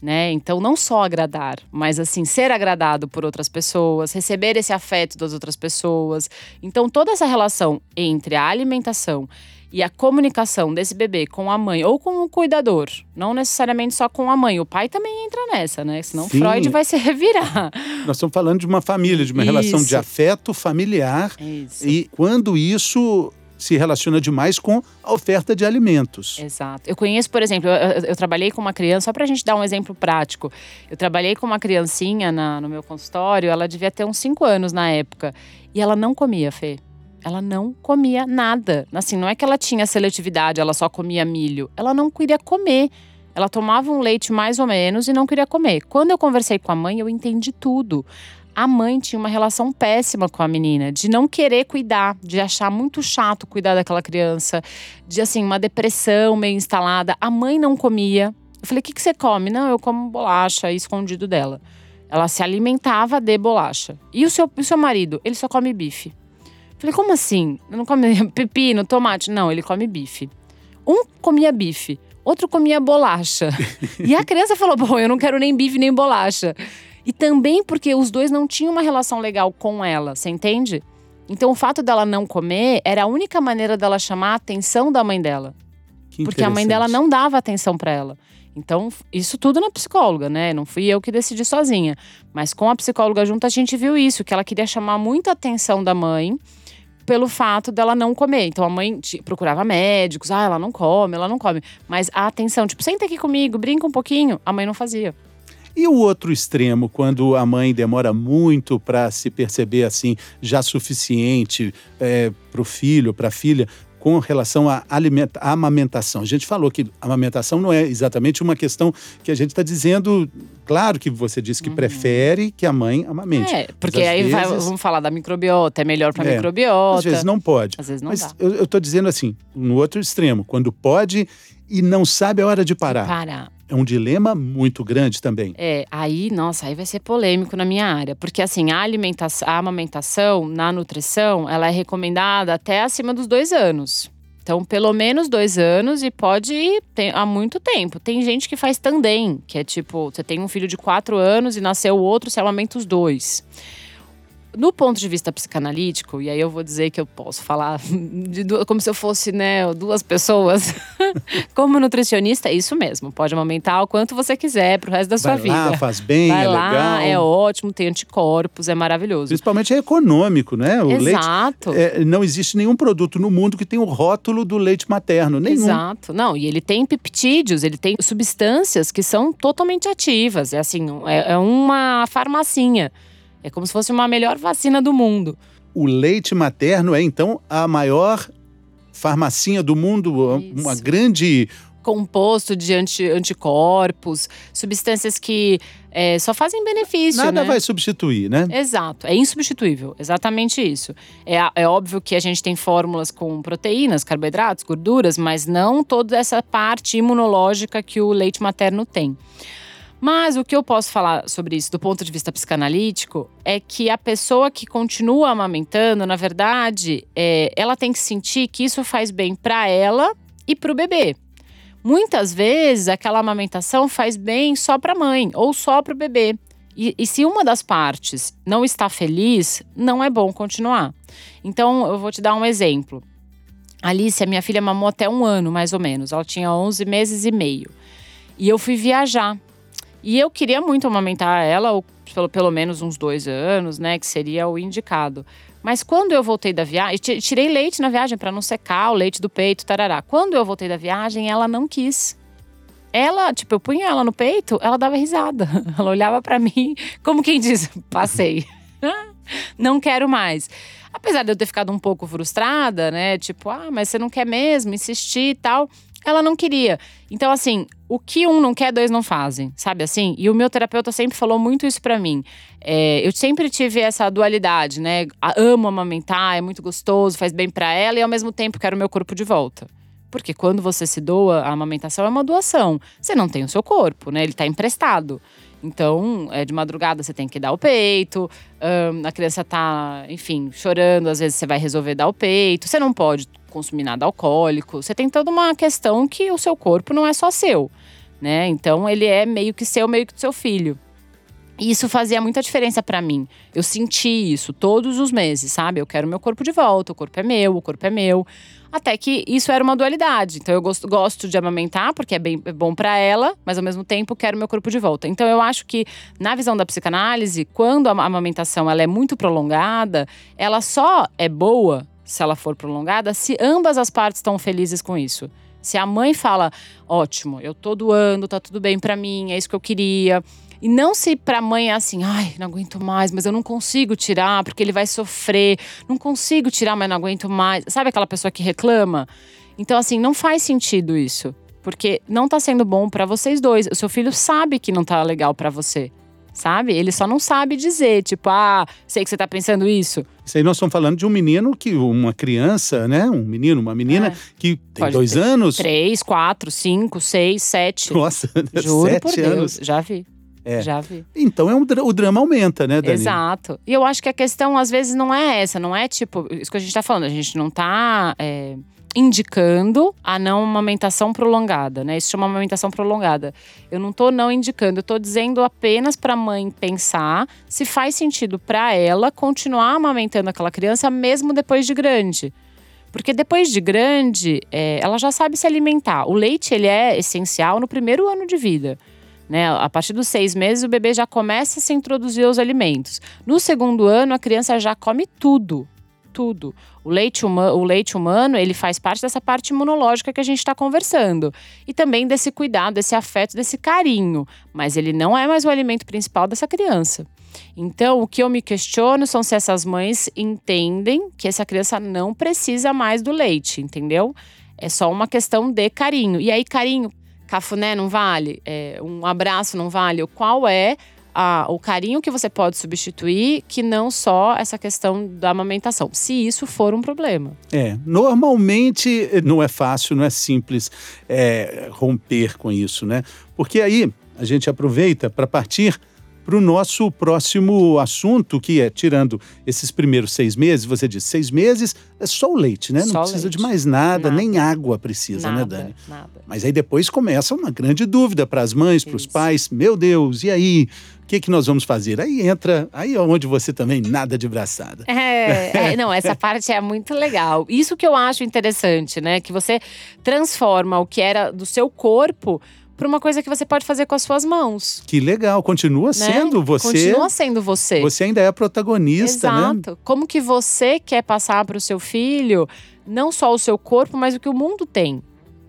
Né? Então, não só agradar, mas assim, ser agradado por outras pessoas, receber esse afeto das outras pessoas. Então, toda essa relação entre a alimentação e a comunicação desse bebê com a mãe ou com o cuidador, não necessariamente só com a mãe, o pai também entra nessa, né? Senão Sim. Freud vai se revirar. Nós estamos falando de uma família, de uma relação de Isso. afeto familiar. Isso. E quando isso se relaciona demais com a oferta de alimentos. Exato. Eu conheço, por exemplo, eu, eu- trabalhei com uma criança, só pra gente dar um exemplo prático. Eu trabalhei com uma criancinha na- no meu consultório, ela devia ter uns 5 anos na época. E ela não comia, Fê. Ela não comia nada. Assim, não é que ela tinha seletividade, ela só comia milho. Ela não queria comer. Ela tomava um leite mais ou menos e não queria comer. Quando eu conversei com a mãe, eu entendi tudo. A mãe tinha uma relação péssima com a menina, de não querer cuidar, de achar muito chato cuidar daquela criança, de assim, uma depressão meio instalada. A mãe não comia. Eu falei: o que, que você come? Não, eu como bolacha, escondido dela. Ela se alimentava de bolacha. E o seu, o seu marido? Ele só come bife. Eu falei: como assim? Não come pepino, tomate? Não, ele come bife. Um comia bife, outro comia bolacha. e a criança falou: bom, eu não quero nem bife nem bolacha. E também porque os dois não tinham uma relação legal com ela, você entende? Então o fato dela não comer era a única maneira dela chamar a atenção da mãe dela. Que Porque a mãe dela não dava atenção para ela. Então, isso tudo na psicóloga, né? Não fui eu que decidi sozinha. Mas com a psicóloga junto, a gente viu isso, que ela queria chamar muita atenção da mãe pelo fato dela não comer. Então a mãe procurava médicos, ah, ela não come, ela não come. Mas a atenção, tipo, senta aqui comigo, brinca um pouquinho, a mãe não fazia. E o outro extremo, quando a mãe demora muito para se perceber assim, já suficiente para o filho, para a filha, com relação à amamentação. A gente falou que a amamentação não é exatamente uma questão que a gente está dizendo. Claro que você disse que prefere que a mãe amamente. É, porque aí vai- vezes- vamos falar da microbiota, é melhor para É, microbiota. Às vezes não pode. Às vezes não Mas dá. eu estou dizendo assim, no outro extremo, quando pode e não sabe a hora de parar. Parar. É um dilema muito grande também. É, aí, nossa, aí vai ser polêmico na minha área. Porque, assim, a alimentação, a amamentação na nutrição, ela é recomendada até acima dos dois anos. Então, pelo menos dois anos e pode ir tem- há muito tempo. Tem gente que faz tandem, que é tipo, você tem um filho de quatro anos e nasceu outro, você amamenta os dois. No ponto de vista psicanalítico, e aí eu vou dizer que eu posso falar de du- como se eu fosse, né, duas pessoas. como nutricionista, é isso mesmo. Pode amamentar o quanto você quiser pro resto da sua Vai vida. lá, faz bem, Vai é lá, legal. é ótimo, tem anticorpos, é maravilhoso. Principalmente é econômico, né? O leite. Exato. é, não existe nenhum produto no mundo que tenha o rótulo do leite materno. Nenhum. Exato. Não, e ele tem peptídeos, ele tem substâncias que são totalmente ativas. É assim, é, é uma farmacinha. É como se fosse uma melhor vacina do mundo. O leite materno é, então, a maior farmacinha do mundo, uma Isso. grande. Composto de anti- anticorpos, substâncias que é, só fazem benefício. Nada né? vai substituir, né? Exato, é insubstituível, exatamente isso. É, é óbvio que a gente tem fórmulas com proteínas, carboidratos, gorduras, mas não toda essa parte imunológica que o leite materno tem. Mas o que eu posso falar sobre isso do ponto de vista psicanalítico é que a pessoa que continua amamentando, na verdade, é, ela tem que sentir que isso faz bem para ela e para o bebê. Muitas vezes aquela amamentação faz bem só para a mãe ou só para o bebê. E, e, se uma das partes não está feliz, não é bom continuar. Então, eu vou te dar um exemplo. Alice, a minha filha mamou até um ano, mais ou menos. Ela tinha 11 meses e meio. E eu fui viajar. E eu queria muito amamentar ela, ou pelo, pelo menos uns dois anos, né? Que seria o indicado. Mas quando eu voltei da viagem, tirei leite na viagem para não secar o leite do peito, tarará. Quando eu voltei da viagem, ela não quis. Ela, tipo, eu punha ela no peito, ela dava risada. Ela olhava para mim, como quem diz, passei. não quero mais. Apesar de eu ter ficado um pouco frustrada, né? Tipo, ah, mas você não quer mesmo, insistir e tal. Ela não queria. Então, assim, o que um não quer, dois não fazem, sabe assim? E o meu terapeuta sempre falou muito isso para mim. É, eu sempre tive essa dualidade, né? Amo amamentar, é muito gostoso, faz bem para ela e ao mesmo tempo quero o meu corpo de volta. Porque quando você se doa, a amamentação é uma doação. Você não tem o seu corpo, né? Ele tá emprestado. Então, é, de madrugada você tem que dar o peito, a criança tá, enfim, chorando, às vezes você vai resolver dar o peito. Você não pode consumir nada alcoólico. Você tem toda uma questão que o seu corpo não é só seu, né? Então, ele é meio que seu, meio que do seu filho. E isso fazia muita diferença para mim. Eu senti isso todos os meses, sabe? Eu quero meu corpo de volta, o corpo é meu, o corpo é meu. Até que isso era uma dualidade. Então eu gosto, gosto de amamentar, porque é bem é bom para ela, mas ao mesmo tempo quero meu corpo de volta. Então eu acho que, na visão da psicanálise, quando a amamentação ela é muito prolongada, ela só é boa, se ela for prolongada, se ambas as partes estão felizes com isso. Se a mãe fala, ótimo, eu tô doando, tá tudo bem para mim, é isso que eu queria. E não se pra mãe é assim, ai, não aguento mais, mas eu não consigo tirar porque ele vai sofrer. Não consigo tirar, mas não aguento mais. Sabe aquela pessoa que reclama? Então, assim, não faz sentido isso. Porque não tá sendo bom para vocês dois. O seu filho sabe que não tá legal para você. Sabe? Ele só não sabe dizer, tipo, ah, sei que você tá pensando isso. Isso aí nós estamos falando de um menino que, uma criança, né? Um menino, uma menina é. que tem Pode dois ter. anos. Três, quatro, cinco, seis, sete. Nossa, Juro sete por anos. Deus, já vi. É. Já vi. Então é um, o drama aumenta, né, Dani? Exato. E eu acho que a questão, às vezes, não é essa, não é tipo, isso que a gente tá falando, a gente não tá. É, indicando a não amamentação prolongada, né? Isso chama amamentação prolongada. Eu não tô não indicando, eu tô dizendo apenas para a mãe pensar se faz sentido para ela continuar amamentando aquela criança mesmo depois de grande. Porque depois de grande, é, ela já sabe se alimentar. O leite ele é essencial no primeiro ano de vida. Né? A partir dos seis meses, o bebê já começa a se introduzir os alimentos. No segundo ano, a criança já come tudo. Tudo. O leite, huma, o leite humano, ele faz parte dessa parte imunológica que a gente está conversando. E também desse cuidado, desse afeto, desse carinho. Mas ele não é mais o alimento principal dessa criança. Então, o que eu me questiono são se essas mães entendem que essa criança não precisa mais do leite, entendeu? É só uma questão de carinho. E aí, carinho, cafuné não vale, é, um abraço não vale. Qual é a, o carinho que você pode substituir que não só essa questão da amamentação, se isso for um problema. É, normalmente não é fácil, não é simples é, romper com isso, né? Porque aí a gente aproveita para partir para o nosso próximo assunto, que é, tirando esses primeiros seis meses, você disse, seis meses é só o leite, né? Não precisa leite. de mais nada, nada, nem água precisa, né, nada, né, Dani? Nada. Mas aí depois começa uma grande dúvida para as mães, para os pais. Meu Deus, e aí? O que, que nós vamos fazer? Aí entra, aí é onde você também nada de braçada. É, é, não, essa parte é muito legal. Isso que eu acho interessante, né? Que você transforma o que era do seu corpo para uma coisa que você pode fazer com as suas mãos. Que legal, continua né? sendo você. Continua sendo você. Você ainda é protagonista, Exato. né? Exato. Como que você quer passar para o seu filho não só o seu corpo, mas o que o mundo tem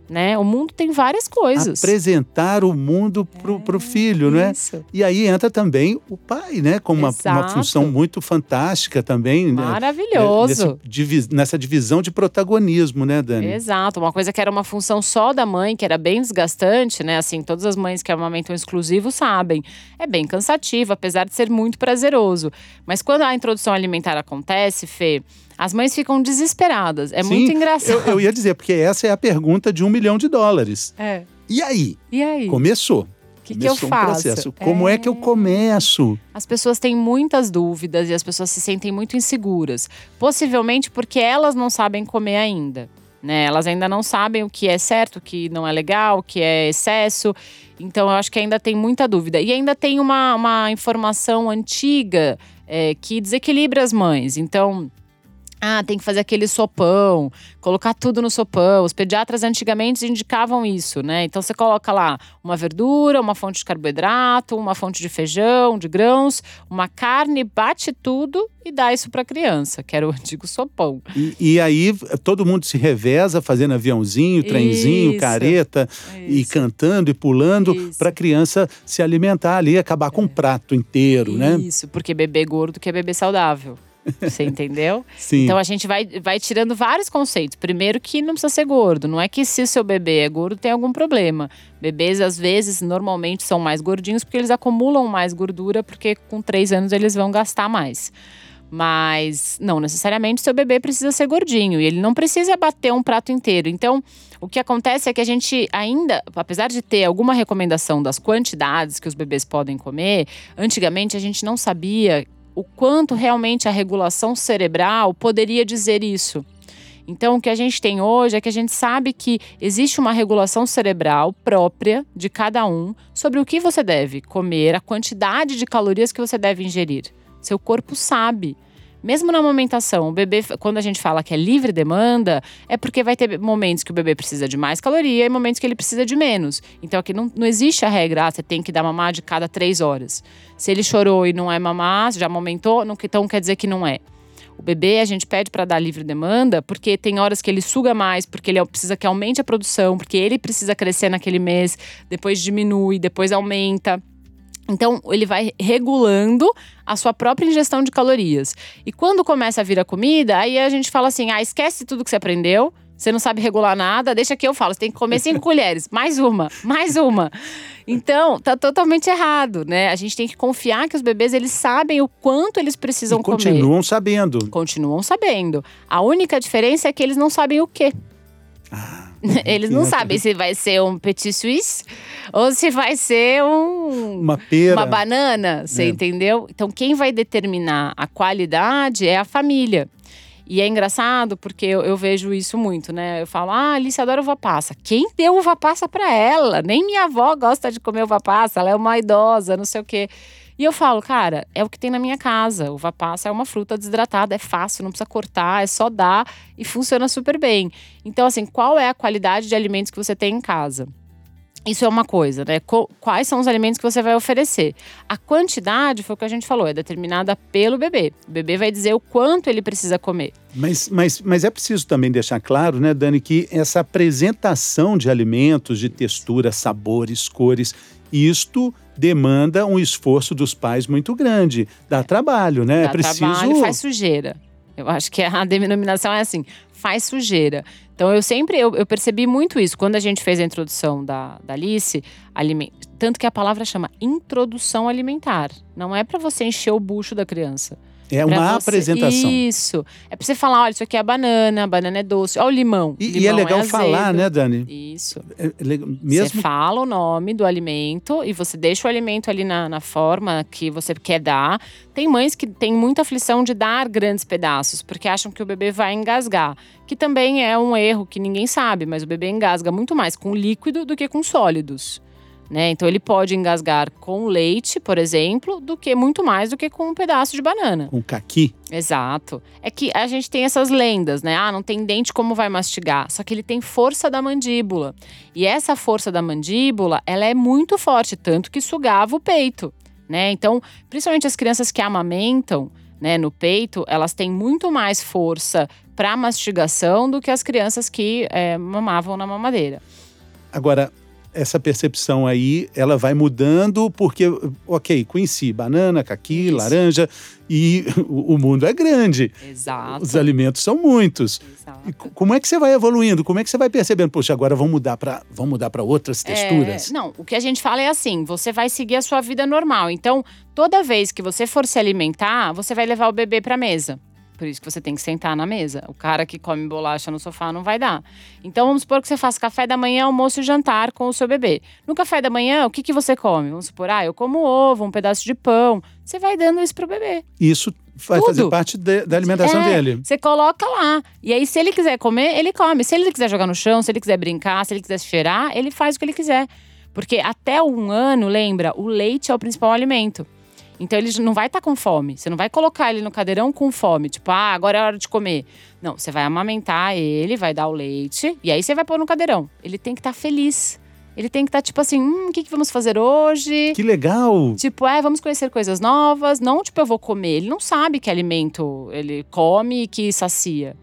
né? O mundo tem várias coisas. Apresentar o mundo pro, é, pro filho, né? Isso. E aí entra também o pai, né? Com uma, uma função muito fantástica também. Né? Maravilhoso. Né? Nessa divisão de protagonismo, né, Dani? Exato. Uma coisa que era uma função só da mãe, que era bem desgastante, né? Assim, todas as mães que amamentam exclusivo sabem. É bem cansativo, apesar de ser muito prazeroso. Mas quando a introdução alimentar acontece, Fê, as mães ficam desesperadas. É Sim, muito engraçado. Eu, eu, ia dizer, porque essa é a pergunta de um milhão de dólares. É. E aí? E aí? Começou. O que, que, eu faço? Um Como é... é... que eu começo? As pessoas têm muitas dúvidas e as pessoas se sentem muito inseguras. Possivelmente porque elas não sabem comer ainda. Né? Elas ainda não sabem o que é certo, o que não é legal, o que é excesso. Então, eu acho que ainda tem muita dúvida. E ainda tem uma, uma informação antiga é, que desequilibra as mães. Então, ah, tem que fazer aquele sopão, colocar tudo no sopão. Os pediatras antigamente indicavam isso, né? Então você coloca lá uma verdura, uma fonte de carboidrato, uma fonte de feijão, de grãos, uma carne, bate tudo e dá isso para a criança, que era o antigo sopão. E, e, aí todo mundo se reveza fazendo aviãozinho, trenzinho, isso, careta isso. e cantando e pulando para a criança se alimentar ali, acabar com é. um prato inteiro, isso, né? Isso, porque bebê gordo que é bebê saudável. Você entendeu? Sim. Então a gente vai, vai tirando vários conceitos. Primeiro, que não precisa ser gordo. Não é que se o seu bebê é gordo, tem algum problema. Bebês, às vezes, normalmente são mais gordinhos porque eles acumulam mais gordura, porque com três anos eles vão gastar mais. Mas não necessariamente seu bebê precisa ser gordinho e ele não precisa bater um prato inteiro. Então, o que acontece é que a gente ainda, apesar de ter alguma recomendação das quantidades que os bebês podem comer, antigamente a gente não sabia o quanto realmente a regulação cerebral poderia dizer isso. Então, o que a gente tem hoje é que a gente sabe que existe uma regulação cerebral própria de cada um sobre o que você deve comer, a quantidade de calorias que você deve ingerir. Seu corpo sabe. Mesmo na amamentação, o bebê, quando a gente fala que é livre demanda, é porque vai ter momentos que o bebê precisa de mais caloria e momentos que ele precisa de menos. Então aqui não, não existe a regra, ah, você tem que dar mamar de cada três horas. Se ele chorou e não é mamar, já amamentou, não, então quer dizer que não é. O bebê a gente pede para dar livre demanda porque tem horas que ele suga mais, porque ele precisa que aumente a produção, porque ele precisa crescer naquele mês, depois diminui, depois aumenta. Então, ele vai regulando a sua própria ingestão de calorias. E quando começa a vir a comida, aí a gente fala assim: ah, esquece tudo que você aprendeu, você não sabe regular nada, deixa que eu falo. Você tem que comer cinco colheres, mais uma, mais uma. Então, tá totalmente errado, né? A gente tem que confiar que os bebês eles sabem o quanto eles precisam e continuam comer. Continuam sabendo. Continuam sabendo. A única diferença é que eles não sabem o quê. Ah. Eles não sabem se vai ser um petit suisse ou se vai ser um, uma pera, uma banana, você é. entendeu? Então quem vai determinar a qualidade é a família. E é engraçado porque eu, eu, vejo isso muito, né? Eu falo, ah, Alice adora uva passa. Quem deu uva passa para ela? Nem minha avó gosta de comer uva passa, ela é uma idosa, não sei o quê. E eu falo, cara, é o que tem na minha casa. Uva passa é uma fruta desidratada, é fácil, não precisa cortar, é só dar e funciona super bem. Então, assim, qual é a qualidade de alimentos que você tem em casa? Isso é uma coisa, né? Quais são os alimentos que você vai oferecer? A quantidade, foi o que a gente falou, é determinada pelo bebê. O bebê vai dizer o quanto ele precisa comer. Mas, mas, mas é preciso também deixar claro, né, Dani, que essa apresentação de alimentos, de textura, sabores, cores, isto demanda um esforço dos pais muito grande. Dá é. trabalho, né? Dá é preciso. Trabalho, faz sujeira. Eu acho que a denominação é assim, faz sujeira. Então eu sempre eu, eu, percebi muito isso. Quando a gente fez a introdução da, da Alice, aliment... tanto que a palavra chama introdução alimentar. Não é para você encher o bucho da criança. É uma você, apresentação. Isso. É pra você falar: olha, isso aqui é a banana, a banana é doce. Olha o limão. E, limão e é legal é falar, né, Dani? Isso. É, é, mesmo... Você fala o nome do alimento e você deixa o alimento ali na, na forma que você quer dar. Tem mães que têm muita aflição de dar grandes pedaços, porque acham que o bebê vai engasgar. Que também é um erro que ninguém sabe, mas o bebê engasga muito mais com líquido do que com sólidos. Né? Então ele pode engasgar com leite, por exemplo, do que muito mais do que com um pedaço de banana. Com caqui. Exato. É que a gente tem essas lendas, né? Ah, não tem dente, como vai mastigar? Só que ele tem força da mandíbula. E essa força da mandíbula, ela é muito forte, tanto que sugava o peito, né? Então, principalmente as crianças que amamentam, né, no peito, elas têm muito mais força para mastigação do que as crianças que é, mamavam na mamadeira. Agora, essa percepção aí, ela vai mudando, porque, ok, conheci banana, caqui, Isso. laranja, e o, mundo é grande. Exato. Os alimentos são muitos. Exato. como é que você vai evoluindo? Como é que você vai percebendo? Poxa, agora vamos mudar para vamos mudar para outras é, texturas? É, não, o que a gente fala é assim: você vai seguir a sua vida normal. Então, toda vez que você for se alimentar, você vai levar o bebê para mesa. Por isso que você tem que sentar na mesa. O cara que come bolacha no sofá não vai dar. Então vamos supor que você faça café da manhã, almoço e jantar com o seu bebê. No café da manhã, o que, que você come? Vamos supor, ah, eu como ovo, um pedaço de pão. Você vai dando isso pro bebê. Isso Vai Tudo. fazer parte de- da alimentação É, dele. Você coloca lá. E aí, se ele quiser comer, ele come. Se ele quiser jogar no chão, se ele quiser brincar, se ele quiser cheirar, ele faz o que ele quiser. Porque até um ano, lembra, o leite é o principal alimento. Então ele não vai estar com fome. Você não vai colocar ele no cadeirão com fome. Tipo, ah, agora é hora de comer. Não, você vai amamentar ele, vai dar o leite. E aí você vai pôr no cadeirão. Ele tem que estar feliz. Ele tem que estar tipo assim, hum, o que, que vamos fazer hoje? Que legal! Tipo, é, vamos conhecer coisas novas. Não, tipo, eu vou comer. Ele não sabe que alimento ele come e que sacia.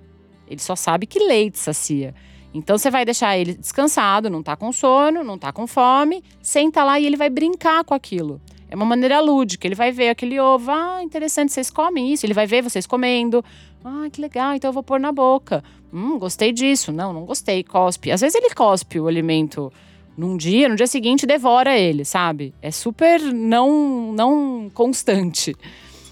Ele só sabe que leite sacia. Então você vai deixar ele descansado, não tá com sono, não tá com fome, senta lá e ele vai brincar com aquilo. É uma maneira lúdica. Ele vai ver aquele ovo, ah, interessante, vocês comem isso. Ele vai ver vocês comendo. Ah, que legal, então eu vou pôr na boca. Hum, gostei disso. Não, não gostei, cospe. Às vezes ele cospe o alimento num dia, no dia seguinte devora ele, sabe? É super não, não constante.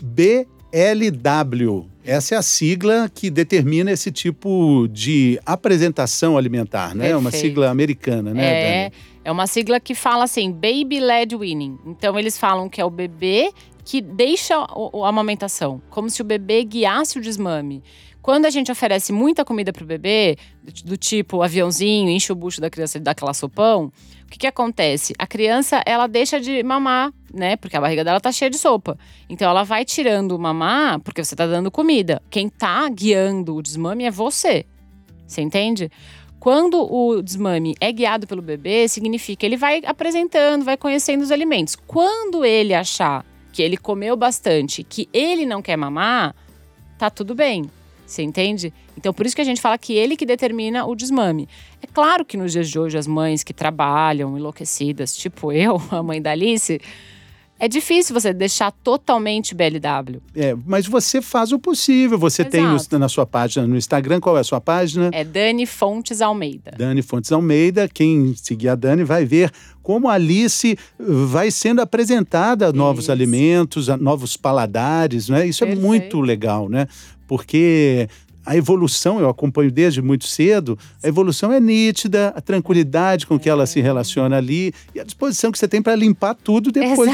BLW. Essa é a sigla que determina esse tipo de apresentação alimentar, né? É uma sigla americana, né, é, Dani? É uma sigla que fala assim, baby led weaning. Então eles falam que é o bebê que deixa o- o- a amamentação, como se o bebê guiasse o desmame. Quando a gente oferece muita comida pro bebê, do, do tipo aviãozinho, enche o bucho da criança e dá aquela sopão, o que que acontece? A criança, ela deixa de mamar, né? Porque a barriga dela tá cheia de sopa. Então ela vai tirando o mamar porque você tá dando comida. Quem tá guiando o desmame é você. Você entende? Quando o desmame é guiado pelo bebê, significa que ele vai apresentando, vai conhecendo os alimentos. Quando ele achar que ele comeu bastante, que ele não quer mamar, tá tudo bem. Você entende? Então, por isso que a gente fala que ele que determina o desmame. É claro que nos dias de hoje, as mães que trabalham enlouquecidas, tipo eu, a mãe da Alice, é difícil você deixar totalmente BLW. É, mas você faz o possível. Você tem no- Exato. na sua página no Instagram, qual é a sua página? É Dani Fontes Almeida. Dani Fontes Almeida. Quem seguir a Dani vai ver como a Alice vai sendo apresentada a novos Isso. alimentos, a novos paladares, né? Isso é Perfeito. muito legal, né? Porque a evolução, eu acompanho desde muito cedo, a evolução é nítida, a tranquilidade com que ela se relaciona ali e a disposição que você tem para limpar tudo depois.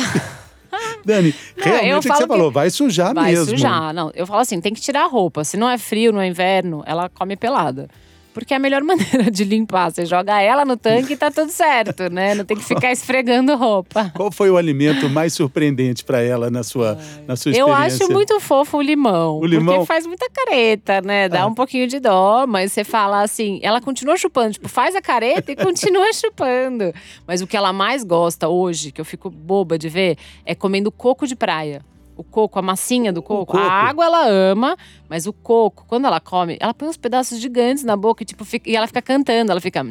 Dani, Não, realmente eu é que falo você que falou, vai sujar Vai mesmo. sujar. Não, eu falo assim, tem que tirar a roupa. Se não é frio, não é inverno, ela come pelada. Porque é a melhor maneira de limpar. Você joga ela no tanque e tá tudo certo, né? Não tem que ficar esfregando roupa. Qual foi o alimento mais surpreendente para ela na sua, na sua Eu experiência? acho muito fofo o limão. O limão? Porque faz muita careta, né? Dá Ah. um pouquinho de dó, mas você fala assim, ela continua chupando. Tipo, faz a careta e continua chupando. Mas o que ela mais gosta hoje, que eu fico boba de ver, é comendo coco de praia. O coco, a massinha do coco. coco. A água ela ama, mas o coco, quando ela come, ela põe uns pedaços gigantes na boca e, tipo, fica- e ela fica cantando. Ela fica.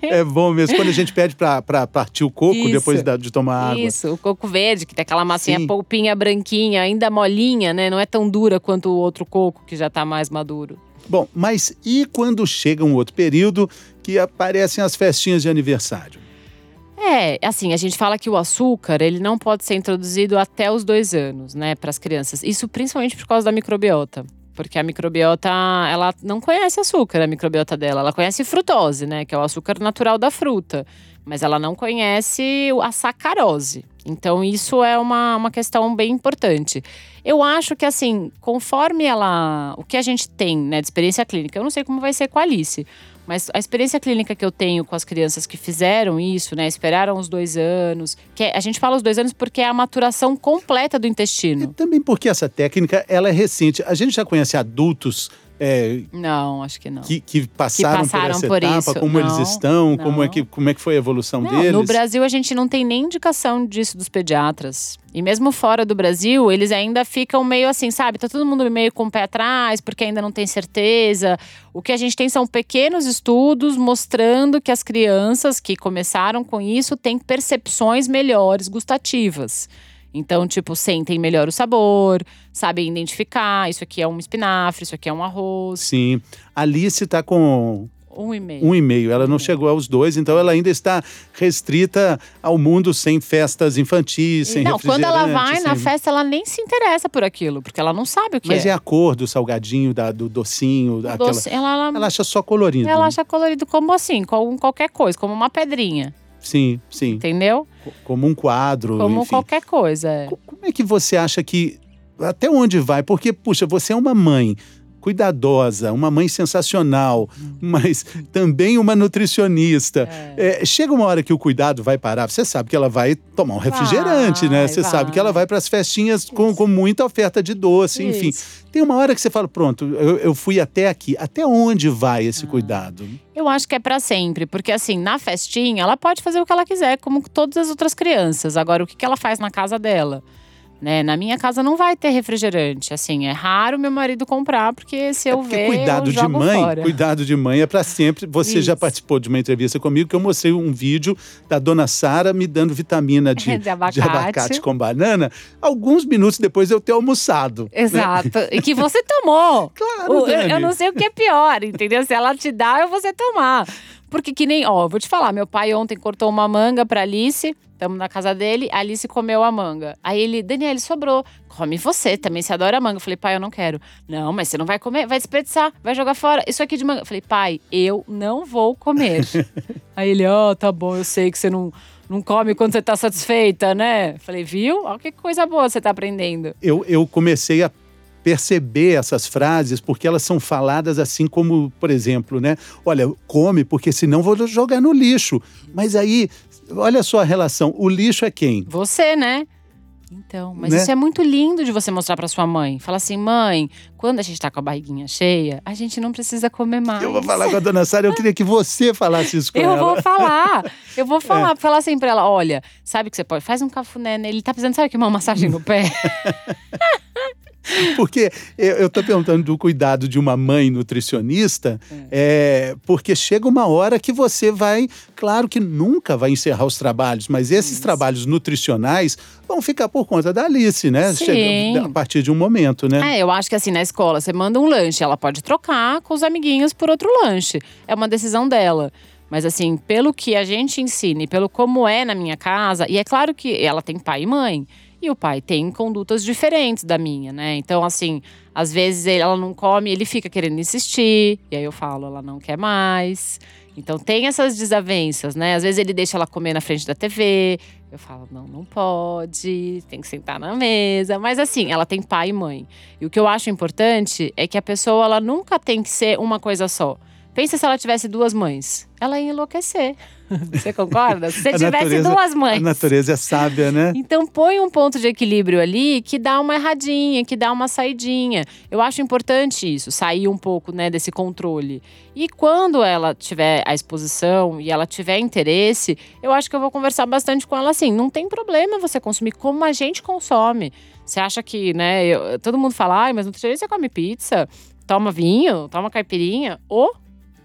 É bom mesmo. Quando a gente pede para partir o coco Isso. depois da- de tomar água. Isso, o coco verde, que tem aquela massinha Sim. polpinha branquinha, ainda molinha, né? Não é tão dura quanto o outro coco, que já tá mais maduro. Bom, mas e quando chega um outro período que aparecem as festinhas de aniversário? É, assim, a gente fala que o açúcar, ele não pode ser introduzido até os dois anos, né, para as crianças. Isso principalmente por causa da microbiota. Porque a microbiota, ela não conhece açúcar, a microbiota dela. Ela conhece frutose, né, que é o açúcar natural da fruta. Mas ela não conhece a sacarose. Então, isso é uma, uma questão bem importante. Eu acho que, assim, conforme ela. O que a gente tem, né, de experiência clínica, eu não sei como vai ser com a Alice. Mas a experiência clínica que eu tenho com as crianças que fizeram isso, né? Esperaram os dois anos. Que é- a gente fala os dois anos porque é a maturação completa do E intestino. também porque essa técnica ela é recente. A gente já conhece adultos é, Não, acho que não. que, que passaram, passaram por essa por etapa, isso. como eles Não, estão, como é, não. que, como é que foi a evolução Não, deles. no Brasil a gente não tem nem indicação disso dos pediatras. E mesmo fora do Brasil, eles ainda ficam meio assim, sabe? Tá todo mundo meio com o pé atrás, porque ainda não tem certeza. O que a gente tem são pequenos estudos mostrando que as crianças que começaram com isso têm percepções melhores gustativas. Então, tipo, sentem melhor o sabor, sabem identificar. Isso aqui é um espinafre, isso aqui é um arroz. Sim. Alice está com Um e meio. um e meio. Ela não chegou aos dois, então ela ainda está restrita ao mundo sem festas infantis, sem não, quando ela vai refrigerante, na sem- festa, ela nem se interessa por aquilo, porque ela não sabe o que Mas é. é a cor do salgadinho, da- do docinho, O daquela... doce, ela, ela, Ela acha só colorido. ela acha colorido como assim, como qualquer coisa, como uma pedrinha, Sim, sim. entendeu? Co- Como um quadro, Como enfim. qualquer coisa. é. Co- Como como é que você acha que. Até onde vai? Porque, puxa, você é uma mãe cuidadosa, uma mãe sensacional, mas também uma nutricionista. É. É, chega uma hora que o cuidado vai parar, você sabe que ela vai tomar um refrigerante, né? vai, né? Você vai. sabe que ela vai para as festinhas com, com, muita oferta de doce, Isso. enfim. Tem uma hora que você fala, pronto, eu, eu fui até aqui. Até onde vai esse ah. cuidado? Eu acho que é para sempre, porque assim, na festinha, ela pode fazer o que ela quiser, como todas as outras crianças. Agora, o que ela faz na casa dela? Né? Na minha casa não vai ter refrigerante. Assim, é raro meu marido comprar, porque se eu é ver. Cuidado eu de mãe, fora. cuidado de mãe é para sempre. Você Isso. já participou de uma entrevista comigo que eu mostrei um vídeo da dona Sara me dando vitamina de, de, abacate. de, abacate. com banana. Alguns minutos depois eu ter almoçado. Né? Exato. Né? E que você tomou. claro. O, eu, eu não sei o que é pior, entendeu? Se ela te dá, eu você tomar. Porque que nem, ó, vou te falar, meu pai ontem cortou uma manga pra Alice, estamos na casa dele, a Alice comeu a manga. Aí ele, Daniele, sobrou. Come você, também você adora manga. Eu falei, pai, eu não quero. Não, mas você não vai comer, vai desperdiçar, vai jogar fora. Isso aqui de manga. Eu falei, pai, eu não vou comer. Aí ele, ó, oh, tá bom, eu sei que você não não come quando você tá satisfeita, né? Falei, viu? Olha que coisa boa você tá aprendendo. Eu, eu comecei a perceber essas frases, porque elas são faladas assim como, por exemplo, né? Olha, come, porque senão vou jogar no lixo. Mas aí, olha só a relação. O lixo é quem? Você, né? Então, mas né? isso é muito lindo de você mostrar para sua mãe. Fala assim, mãe, quando a gente tá com a barriguinha cheia, a gente não precisa comer mais. Eu vou falar com a dona Sara, eu queria que você falasse isso com eu ela. Eu vou falar, eu vou falar, é. falar assim pra ela, olha, sabe o que você pode? Faz um cafuné nele, ele tá precisando, sabe que uma massagem no pé? Porque eu estou perguntando do cuidado de uma mãe nutricionista, é. É, porque chega uma hora que você vai, claro que nunca vai encerrar os trabalhos, mas esses Isso. trabalhos nutricionais vão ficar por conta da Alice, né? Sim. Chega, a partir de um momento, né? É, eu acho que assim, na escola, você manda um lanche, ela pode trocar com os amiguinhos por outro lanche. É uma decisão dela. Mas assim, pelo que a gente ensina e pelo como é na minha casa, e é claro que ela tem pai e mãe. E o pai tem condutas diferentes da minha, né? Então, assim, às vezes ela não come, ele fica querendo insistir. E aí eu falo, ela não quer mais. Então tem essas desavenças, né? Às vezes ele deixa ela comer na frente da TV. Eu falo, não, não pode, tem que sentar na mesa. Mas assim, ela tem pai e mãe. E o que eu acho importante é que a pessoa ela nunca tem que ser uma coisa só. Pensa se ela tivesse duas mães. Ela ia enlouquecer. Você concorda? Se você tivesse natureza, duas mães. A natureza é sábia, né? Então põe um ponto de equilíbrio ali que dá uma erradinha, que dá uma saidinha. Eu acho importante isso, sair um pouco né, desse controle. E quando ela tiver a exposição e ela tiver interesse, eu acho que eu vou conversar bastante com ela assim. Não tem problema você consumir como a gente consome. Você acha que, né? Eu, todo mundo fala, ai, mas no você come pizza, toma vinho, toma caipirinha. Ou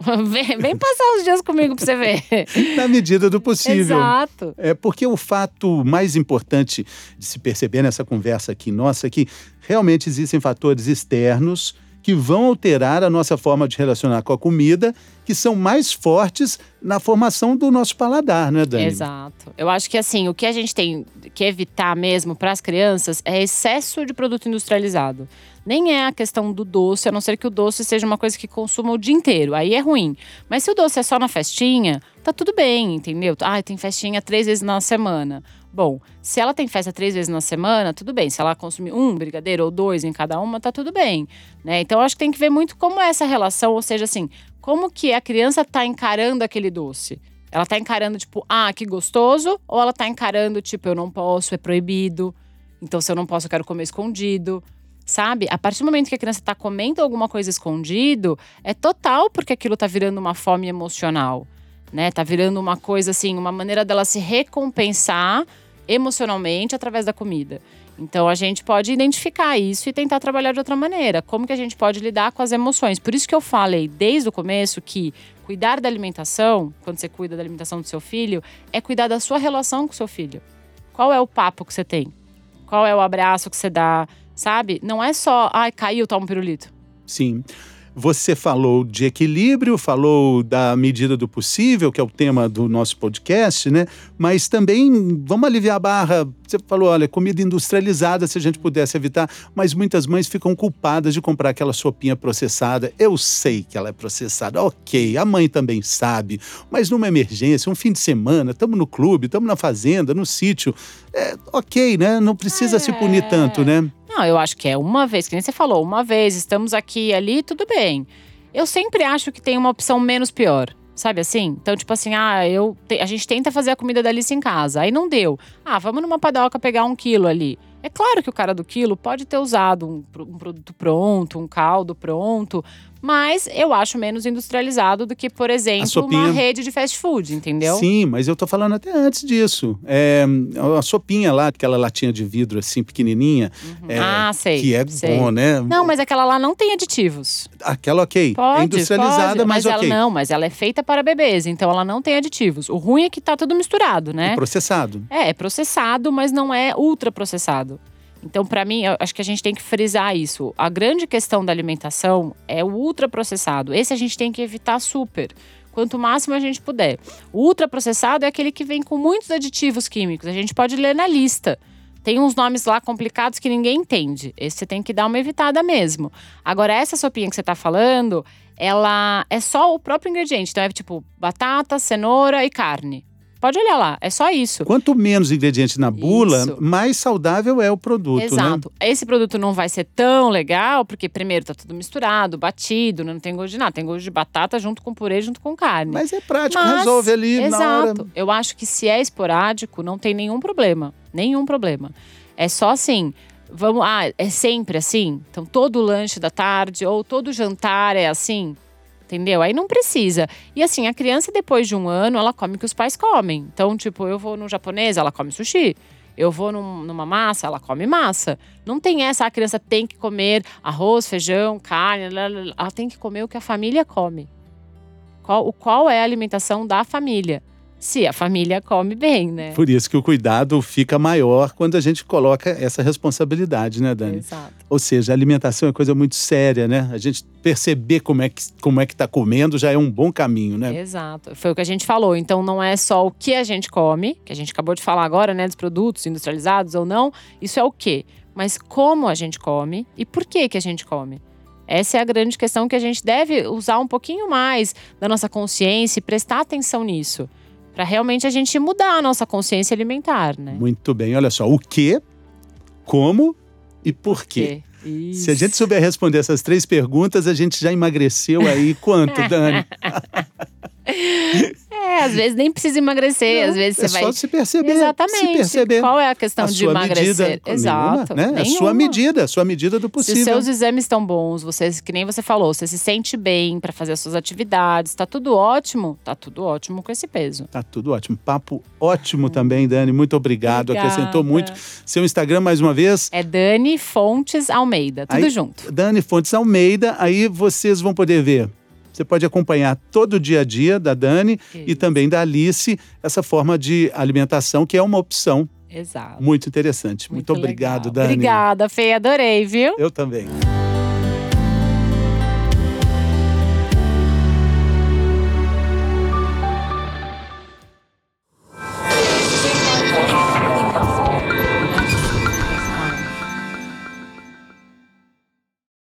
vem, vem, passar os dias comigo pra você ver. Na medida do possível. Exato. É porque o fato mais importante de se perceber nessa conversa aqui nossa é que realmente existem fatores externos que vão alterar a nossa forma de relacionar com a comida, que são mais fortes na formação do nosso paladar, né, Dani? Exato. Eu acho que assim, o que a gente tem que evitar mesmo para as crianças é excesso de produto industrializado. Nem é a questão do doce, a não ser que o doce seja uma coisa que consuma o dia inteiro. Aí é ruim. Mas se o doce é só na festinha, tá tudo bem, entendeu? Ah, tem festinha três vezes na semana. Bom, se ela tem festa três vezes na semana, tudo bem. Se ela consumir um brigadeiro ou dois em cada uma, tá tudo bem. Né? Então, acho que tem que ver muito como é essa relação, ou seja, assim, como que a criança tá encarando aquele doce. Ela tá encarando, tipo, ah, que gostoso, ou ela tá encarando, tipo, eu não posso, é proibido. Então, se eu não posso, eu quero comer escondido. Sabe? A partir do momento que a criança tá comendo alguma coisa escondido, é total porque aquilo tá virando uma fome emocional né? Tá virando uma coisa assim, uma maneira dela se recompensar emocionalmente através da comida. Então a gente pode identificar isso e tentar trabalhar de outra maneira. Como que a gente pode lidar com as emoções? Por isso que eu falei desde o começo que cuidar da alimentação, quando você cuida da alimentação do seu filho, é cuidar da sua relação com o seu filho. Qual é o papo que você tem? Qual é o abraço que você dá? Sabe? Não é só, ai, caiu, toma um pirulito. Sim. Você falou de equilíbrio, falou da medida do possível, que é o tema do nosso podcast, né? Mas também vamos aliviar a barra. Você falou, olha, comida industrializada, se a gente pudesse evitar, mas muitas mães ficam culpadas de comprar aquela sopinha processada. Eu sei que ela é processada, ok, a mãe também sabe, mas numa emergência, um fim de semana, estamos no clube, estamos na fazenda, no sítio, é, ok, né? Não precisa é... se punir tanto, né? Não, eu acho que é uma vez, que nem você falou, uma vez, estamos aqui ali, tudo bem. Eu sempre acho que tem uma opção menos pior. Sabe assim? Então, tipo assim, ah, eu te, a gente tenta fazer a comida da Alice em casa. Aí não deu. Ah, vamos numa padoca pegar um quilo ali. É claro que o cara do quilo pode ter usado um, um produto pronto, um caldo pronto, mas eu acho menos industrializado do que, por exemplo, sopinha... uma rede de fast food, entendeu? Sim, mas eu tô falando até antes disso. É, a sopinha lá, aquela latinha de vidro assim, pequenininha. Uhum. É, ah, sei. Que é sei. bom, né? Não, mas aquela lá não tem aditivos. Aquela, ok. Pode, é industrializada, pode, mas, mas ok. Ela, não, mas ela é feita para bebês, então ela não tem aditivos. O ruim é que tá tudo misturado, né? É processado. É, é processado, mas não é ultra processado. Então, para mim, acho que a gente tem que frisar isso. A grande questão da alimentação é o ultraprocessado. Esse a gente tem que evitar super. Quanto máximo a gente puder. O ultraprocessado é aquele que vem com muitos aditivos químicos. A gente pode ler na lista. Tem uns nomes lá complicados que ninguém entende. Esse você tem que dar uma evitada mesmo. Agora, essa sopinha que você está falando, ela é só o próprio ingrediente. Então, é tipo batata, cenoura e carne. Pode olhar lá, é só isso. Quanto menos ingredientes na bula, isso. mais saudável é o produto, né? Exato. Né? Esse produto não vai ser tão legal, porque primeiro tá tudo misturado, batido, não tem gosto de nada. Tem gosto de batata junto com purê, junto com carne. Mas é prático, Mas, resolve ali exato. na hora. Eu acho que se é esporádico, não tem nenhum problema. Nenhum problema. É só assim, vamos, ah, é sempre assim? Então todo lanche da tarde ou todo jantar é assim? Entendeu? Aí não precisa. E assim, a criança depois de um ano, ela come o que os pais comem. Então, tipo, eu vou no japonês, ela come sushi. Eu vou num, numa massa, ela come massa. Não tem essa, a criança tem que comer arroz, feijão, carne, ela tem que comer o que a família come. Qual, qual é a alimentação da família? Se a família come bem, né? Por isso que o cuidado fica maior quando a gente coloca essa responsabilidade, né, Dani? Exato. Ou seja, a alimentação é coisa muito séria, né? A gente perceber como é que como é que está comendo já é um bom caminho, né? Exato. Foi o que a gente falou. Então não é só o que a gente come, que a gente acabou de falar agora, né, dos produtos industrializados ou não. Isso é o quê? Mas como a gente come e por que que a gente come? Essa é a grande questão que a gente deve usar um pouquinho mais da nossa consciência e prestar atenção nisso para realmente a gente mudar a nossa consciência alimentar, né? Muito bem, olha só, o que, como e por quê. Isso. Se a gente souber responder essas três perguntas, a gente já emagreceu aí quanto, Dani? É, às vezes nem precisa emagrecer, não, às vezes você é vai. É só se perceber. Exatamente. Se perceber. Qual é a questão a de emagrecer? Medida, Exato. Nenhuma, né? A sua medida, a sua medida do possível. Se seus exames estão bons, você, que nem você falou, você se sente bem para fazer as suas atividades, tá tudo ótimo, tá tudo ótimo com esse peso. Tá tudo ótimo. Papo ótimo também, Dani. Muito obrigado. Obrigada. Acrescentou muito. Seu Instagram, mais uma vez. É Dani Fontes Almeida. Tudo aí, junto. Dani Fontes Almeida. Aí vocês vão poder ver você pode acompanhar todo o dia a dia da Dani Isso. e também da Alice essa forma de alimentação, que é uma opção Exato. muito interessante. Muito, muito obrigado, legal. Dani. Obrigada, Fê. Adorei, viu? Eu também.